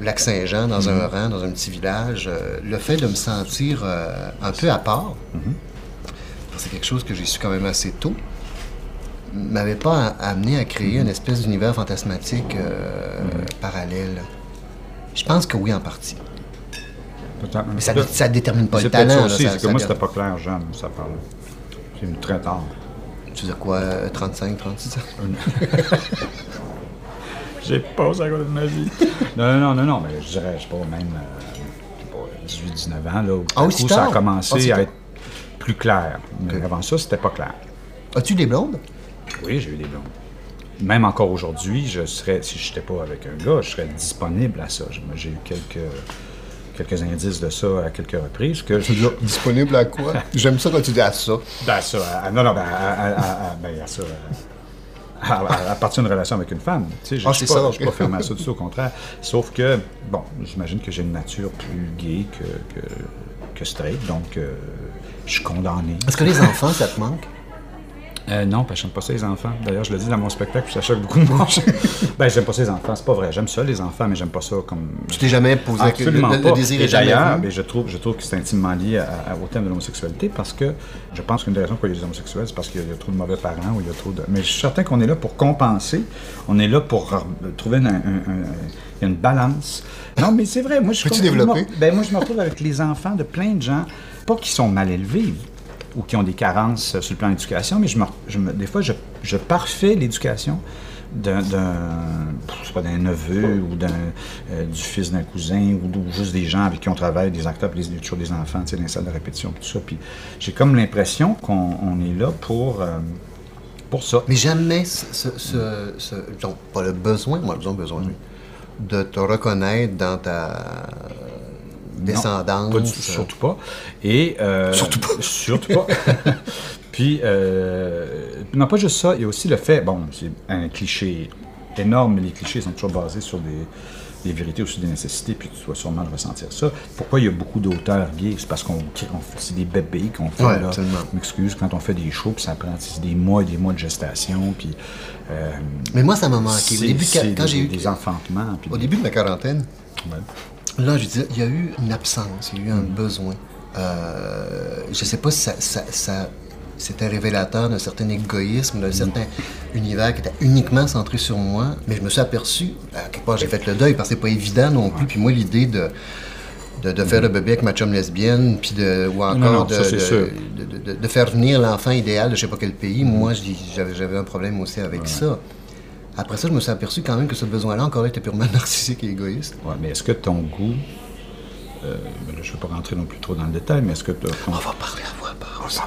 [SPEAKER 4] Lac-Saint-Jean, dans un rang, dans un petit village, euh, le fait de me sentir euh, un peu à part, c'est quelque chose que j'ai su quand même assez tôt, m'avait pas amené à créer une espèce d'univers fantasmatique euh, parallèle. Je pense que oui, en partie. Mais ça, ça détermine pas le talent.
[SPEAKER 5] c'est que moi, c'était pas clair, jeune, ça parle. C'est très tard.
[SPEAKER 4] Tu veux dire quoi, euh, 35, 36 ans?
[SPEAKER 5] J'ai pas ça à côté de ma vie. non, non, non, non, non, mais je dirais, je sais pas, même euh, je sais pas, 18-19 ans, là, où,
[SPEAKER 4] Ah
[SPEAKER 5] ça a commencé
[SPEAKER 4] Ah,
[SPEAKER 5] à être plus clair. Mais avant ça, c'était pas clair.
[SPEAKER 4] As-tu des blondes?
[SPEAKER 5] Oui, j'ai eu des blondes. Même encore aujourd'hui, je serais, si je n'étais pas avec un gars, je serais disponible à ça. J'ai eu quelques, quelques indices de ça à quelques reprises. Que je,
[SPEAKER 4] Disponible à quoi? J'aime ça quand tu dis à ça.
[SPEAKER 5] Ben, ça, à- non, non, ben, à, à- à- à- ben, à ça, à, à- à partir d'une relation avec une femme. Tu sais, je
[SPEAKER 4] Ah,
[SPEAKER 5] je suis pas, pas fermé à ça du tout, au contraire. Sauf que, bon, j'imagine que j'ai une nature plus gay que, que, que straight, donc euh, je suis condamné.
[SPEAKER 4] Est-ce que les enfants, ça te manque?
[SPEAKER 5] Euh, non, parce que j'aime pas ça les enfants. D'ailleurs, je le dis dans mon spectacle, puis ça choque beaucoup de monde. ben, j'aime pas ça les enfants, c'est pas vrai. J'aime ça les enfants, mais j'aime pas ça comme.
[SPEAKER 4] Tu t'es jamais posé
[SPEAKER 5] Absolument
[SPEAKER 4] le, le
[SPEAKER 5] pas.
[SPEAKER 4] désir est jamais
[SPEAKER 5] d'ailleurs, ben, je trouve, je trouve que c'est intimement lié à- à- au thème de l'homosexualité parce que je pense qu'une des raisons pourquoi il y a des homosexuels, c'est parce qu'il y a trop de mauvais parents ou il y a trop de. Mais je suis certain qu'on est là pour compenser. On est là pour trouver une, un- un- une balance. Non, mais c'est vrai. Moi, je
[SPEAKER 4] Peux-tu
[SPEAKER 5] moi,
[SPEAKER 4] développer?
[SPEAKER 5] ben, moi, je me retrouve avec les enfants de plein de gens, pas qui sont mal élevés ou qui ont des carences euh, sur le plan de l'éducation, mais je me, je me- des fois, je, je parfais l'éducation d'un, pas, neveu ou d'un, euh, du fils d'un cousin ou, ou juste des gens avec qui on travaille, des acteurs, puis des, toujours des enfants, tu sais, dans les salles de répétition, tout ça. Puis j'ai comme l'impression qu'on on est là pour, euh, pour ça.
[SPEAKER 4] Mais jamais ce, ce, ce- ce- donc, pas le besoin, moi, disons besoin, oui, de te reconnaître dans ta descendance.
[SPEAKER 5] Pas du tout, surtout pas. Et, euh, surtout pas. Surtout pas. Puis, euh, non, pas juste ça, il y a aussi le fait, bon, c'est un cliché énorme, mais les clichés sont toujours basés sur des, des vérités ou sur des nécessités, puis tu dois sûrement le ressentir ça. Pourquoi il y a beaucoup d'auteurs gays? C'est parce qu'on on- c'est des bébés qu'on fait,
[SPEAKER 4] Ouais,
[SPEAKER 5] là.
[SPEAKER 4] absolument.
[SPEAKER 5] Je m'excuse, quand on fait des shows, puis ça prend des mois et des mois de gestation, puis... euh,
[SPEAKER 4] Mais moi, ça m'a manqué. Au début, quand
[SPEAKER 5] des,
[SPEAKER 4] j'ai eu.
[SPEAKER 5] des enfantements, puis
[SPEAKER 4] Au début de ma quarantaine,
[SPEAKER 5] ouais.
[SPEAKER 4] Là, je disais, il y a eu une absence, il y a eu un besoin. Euh, je sais pas si ça, ça- ça- c'était révélateur d'un certain égoïsme, d'un certain univers qui était uniquement centré sur moi, mais je me suis aperçu, à quelque part, j'ai fait le deuil parce que c'est pas évident non plus. Puis moi, l'idée de, de, de faire le bébé avec ma chum lesbienne, puis de, ou encore
[SPEAKER 5] non,
[SPEAKER 4] de, de- faire venir l'enfant idéal de je sais pas quel pays, moi, je dis- j'avais j'avais un problème aussi avec ça. Après ça, je me suis aperçu quand même que ce besoin-là encore était purement narcissique et égoïste.
[SPEAKER 5] Ouais, mais est-ce que ton goût, euh, ben là, je ne vais pas rentrer non plus trop dans le détail, mais est-ce que ton,
[SPEAKER 4] On va parler à voix basse.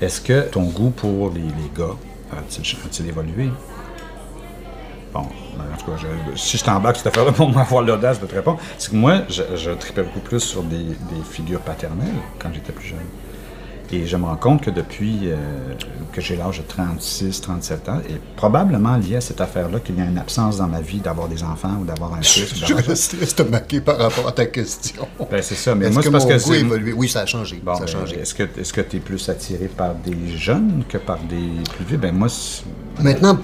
[SPEAKER 5] est-ce que ton goût pour les, les gars a-t-il a-t-il évolué? Bon, ben, en tout cas, je- si je t'embarque cette affaire-là pour m'avoir l'audace de te répondre, c'est que moi, je, je tripais beaucoup plus sur des, des figures paternelles quand j'étais plus jeune. Et je me rends compte que depuis euh, que j'ai l'âge de 36, 37 ans, et probablement lié à cette affaire-là qu'il y a une absence dans ma vie d'avoir des enfants ou d'avoir un fils.
[SPEAKER 4] Je reste estomaqué par rapport à ta question.
[SPEAKER 5] Ben, c'est ça, mais moi,
[SPEAKER 4] que
[SPEAKER 5] c'est parce que c'est.
[SPEAKER 4] évolué? Oui, ça a changé.
[SPEAKER 5] Bon,
[SPEAKER 4] ça a
[SPEAKER 5] ben,
[SPEAKER 4] changé.
[SPEAKER 5] est-ce que est-ce que tu es plus attiré par des jeunes que par des plus vieux? Ben moi,
[SPEAKER 4] Maintenant,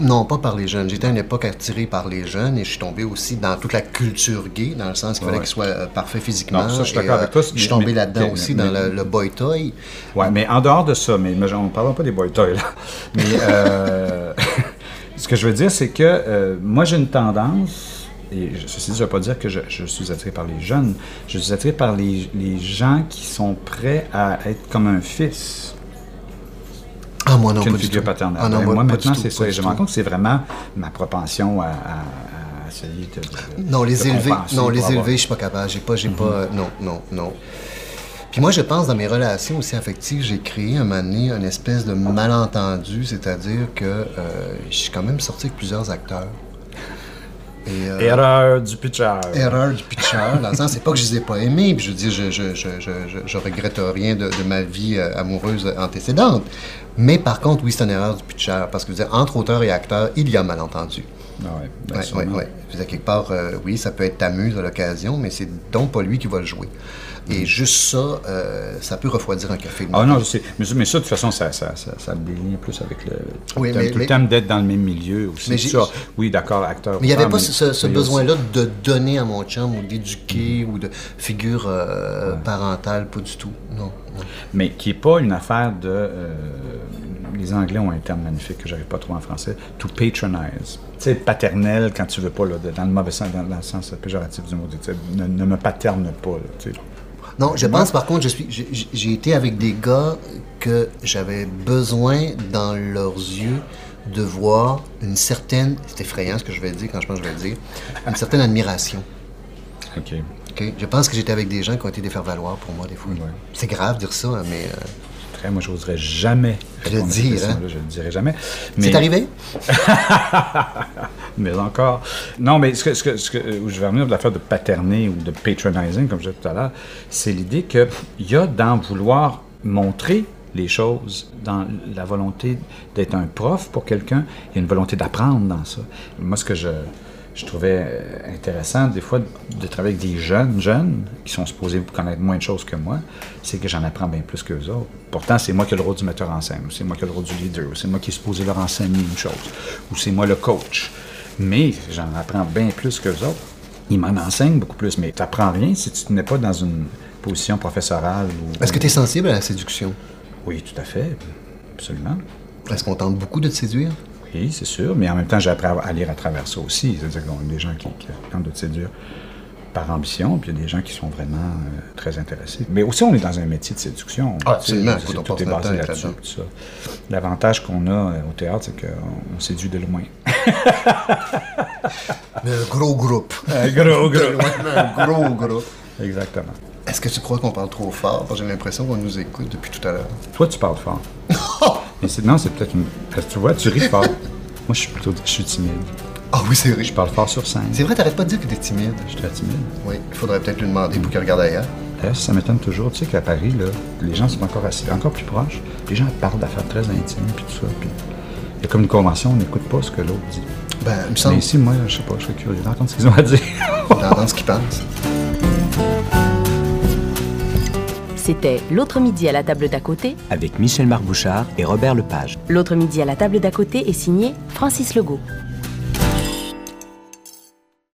[SPEAKER 4] non, pas par les jeunes. J'étais à une époque attiré par les jeunes et je suis tombé aussi dans toute la culture gay, dans le sens qu'il fallait
[SPEAKER 5] Ouais.
[SPEAKER 4] qu'il soit euh, parfait physiquement.
[SPEAKER 5] Non, ça, je suis d'accord avec toi,
[SPEAKER 4] Je suis
[SPEAKER 5] mais-
[SPEAKER 4] tombé là-dedans aussi,
[SPEAKER 5] mais-
[SPEAKER 4] dans
[SPEAKER 5] mais-
[SPEAKER 4] le, le boy toy.
[SPEAKER 5] Ouais, mais en dehors de ça, mais, mais on ne parlera pas des boy toys, là. Mais euh, ce que je veux dire, c'est que euh, moi, j'ai une tendance, et je- ceci dit, je ne veux pas dire que je, je suis attiré par les jeunes, je suis attiré par les, les gens qui sont prêts à être comme un fils.
[SPEAKER 4] Ah, moi non,
[SPEAKER 5] qu'une figure
[SPEAKER 4] tout.
[SPEAKER 5] paternelle.
[SPEAKER 4] Ah non,
[SPEAKER 5] Ben,
[SPEAKER 4] moi,
[SPEAKER 5] moi, maintenant, c'est ça. Et je me rends compte que c'est vraiment ma propension à, à- à essayer de, de-
[SPEAKER 4] Non, les
[SPEAKER 5] compenser
[SPEAKER 4] non, les
[SPEAKER 5] Mhm.
[SPEAKER 4] élever, je suis pas capable. J'ai pas, j'ai pas, euh, non, non, non. Puis moi, je pense dans mes relations aussi affectives, j'ai créé un moment donné une espèce de malentendu, c'est-à-dire que euh, je suis quand même sorti avec plusieurs acteurs. Et, euh,
[SPEAKER 5] Erreur du pitcher.
[SPEAKER 4] erreur du pitcher, sens, c'est pas que je les ai pas aimés, puis je dire, je, regrette rien de, ma vie euh, amoureuse antécédente. Mais par contre, oui, c'est une erreur du pitcher, parce que je veux entre auteur et acteur, il y a malentendu.
[SPEAKER 5] Ah ouais, ben.
[SPEAKER 4] Je veux dire, quelque part, euh, oui, ça peut être ta muse à l'occasion, mais c'est donc pas lui qui va le jouer. Et juste ça, euh, ça peut refroidir un café.
[SPEAKER 5] Ah non, je sais. Mais, mais ça, de toute façon, ça, ça, ça, ça plus avec le.
[SPEAKER 4] Oui,
[SPEAKER 5] tout
[SPEAKER 4] mais-
[SPEAKER 5] tout
[SPEAKER 4] mais-
[SPEAKER 5] le temps d'être dans le même milieu aussi.
[SPEAKER 4] Mais
[SPEAKER 5] ça. Oui, d'accord, acteur.
[SPEAKER 4] Mais il n'y avait pas ce, besoin-là de donner à mon chum ou d'éduquer ou de figure euh, parentale, pas du tout. Non. non.
[SPEAKER 5] Mais qui n'est pas une affaire de. Les Anglais ont un terme magnifique que j'arrive pas à trouver en français. To patronize. Tu sais, paternel quand tu veux pas, là, dans le mauvais sens, dans, dans le sens péjoratif du mot. tu sais, Ne, ne me paterne pas. Là.
[SPEAKER 4] Non, je pense par contre, je suis, j'ai- été avec des gars que j'avais besoin dans leurs yeux de voir une certaine, c'est effrayant ce que je vais dire quand je pense que je vais le dire, une certaine admiration.
[SPEAKER 5] OK.
[SPEAKER 4] ok? Je pense que j'étais avec des gens qui ont été des faire-valoir pour moi des fois.
[SPEAKER 5] Ouais.
[SPEAKER 4] C'est grave de dire ça, hein, mais euh,
[SPEAKER 5] Moi, j'oserais jamais
[SPEAKER 4] Le
[SPEAKER 5] répondre à cette
[SPEAKER 4] dire, hein.
[SPEAKER 5] Je ne le dirai jamais.
[SPEAKER 4] c'est arrivé?
[SPEAKER 5] mais encore. Non, mais ce que, ce que, ce que- où je vais revenir de l'affaire de paterner ou de patronizing, comme je disais tout à l'heure, c'est l'idée qu'il y a dans vouloir montrer les choses, dans la volonté d'être un prof pour quelqu'un, il y a une volonté d'apprendre dans ça. Moi, ce que je, je trouvais euh, intéressant, des fois, de travailler avec des jeunes, jeunes, qui sont supposés connaître moins de choses que moi, c'est que j'en apprends bien plus qu'eux autres. Pourtant, c'est moi qui ai le rôle du metteur en scène, ou c'est moi qui ai le rôle du leader, ou c'est moi qui est supposé leur enseigner une chose, ou c'est moi le coach. Mais j'en apprends bien plus qu'eux autres. Ils m'en enseignent beaucoup plus, mais tu n'apprends rien si tu n'es pas dans une position professorale. Ou...
[SPEAKER 4] Est-ce que tu es sensible à la séduction?
[SPEAKER 5] Oui, tout à fait. Absolument.
[SPEAKER 4] Est-ce qu'on tente beaucoup de te séduire?
[SPEAKER 5] Oui, c'est sûr, mais en même temps, j'ai appris à lire à travers ça aussi. C'est-à-dire y a des gens qui, qui tentent de séduire par ambition, puis il y a des gens qui sont vraiment euh, très intéressés. Mais aussi, on est dans un métier de séduction.
[SPEAKER 4] Ah, absolument.
[SPEAKER 5] Tout
[SPEAKER 4] qu'on
[SPEAKER 5] est basé là-dessus. L'avantage qu'on a euh, au théâtre, c'est qu'on séduit de loin.
[SPEAKER 4] Un gros groupe.
[SPEAKER 5] Un gros,
[SPEAKER 4] loin, un gros groupe.
[SPEAKER 5] Exactement.
[SPEAKER 4] Est-ce que tu crois qu'on parle trop fort? J'ai l'impression qu'on nous écoute depuis tout à l'heure.
[SPEAKER 5] Toi, tu parles fort. Mais c'est- non, c'est peut-être une... Parce que tu vois, tu ris fort. Moi, je suis plutôt... Je suis timide.
[SPEAKER 4] Ah oui, c'est vrai.
[SPEAKER 5] Je parle fort sur scène.
[SPEAKER 4] C'est vrai, t'arrêtes pas de dire que t'es timide.
[SPEAKER 5] Je suis très timide.
[SPEAKER 4] Oui, il faudrait peut-être lui demander pour qu'il regarde ailleurs.
[SPEAKER 5] Là, ça m'étonne toujours. Tu sais qu'à Paris, là, les gens sont encore assis, encore plus proches. Les gens parlent d'affaires très intimes, puis tout ça. Puis il y a comme une convention, on n'écoute pas ce que l'autre dit.
[SPEAKER 4] Ben, il me
[SPEAKER 5] Mais
[SPEAKER 4] semble
[SPEAKER 5] ici, moi, je sais pas, je serais curieux d'entendre ce qu'ils ont à dire.
[SPEAKER 4] d'entendre ce qu'il pense.
[SPEAKER 2] C'était L'autre midi à la table d'à côté.
[SPEAKER 3] Avec Michel Marc Bouchard et Robert Lepage.
[SPEAKER 2] L'autre midi à la table d'à côté est signé Francis Legault.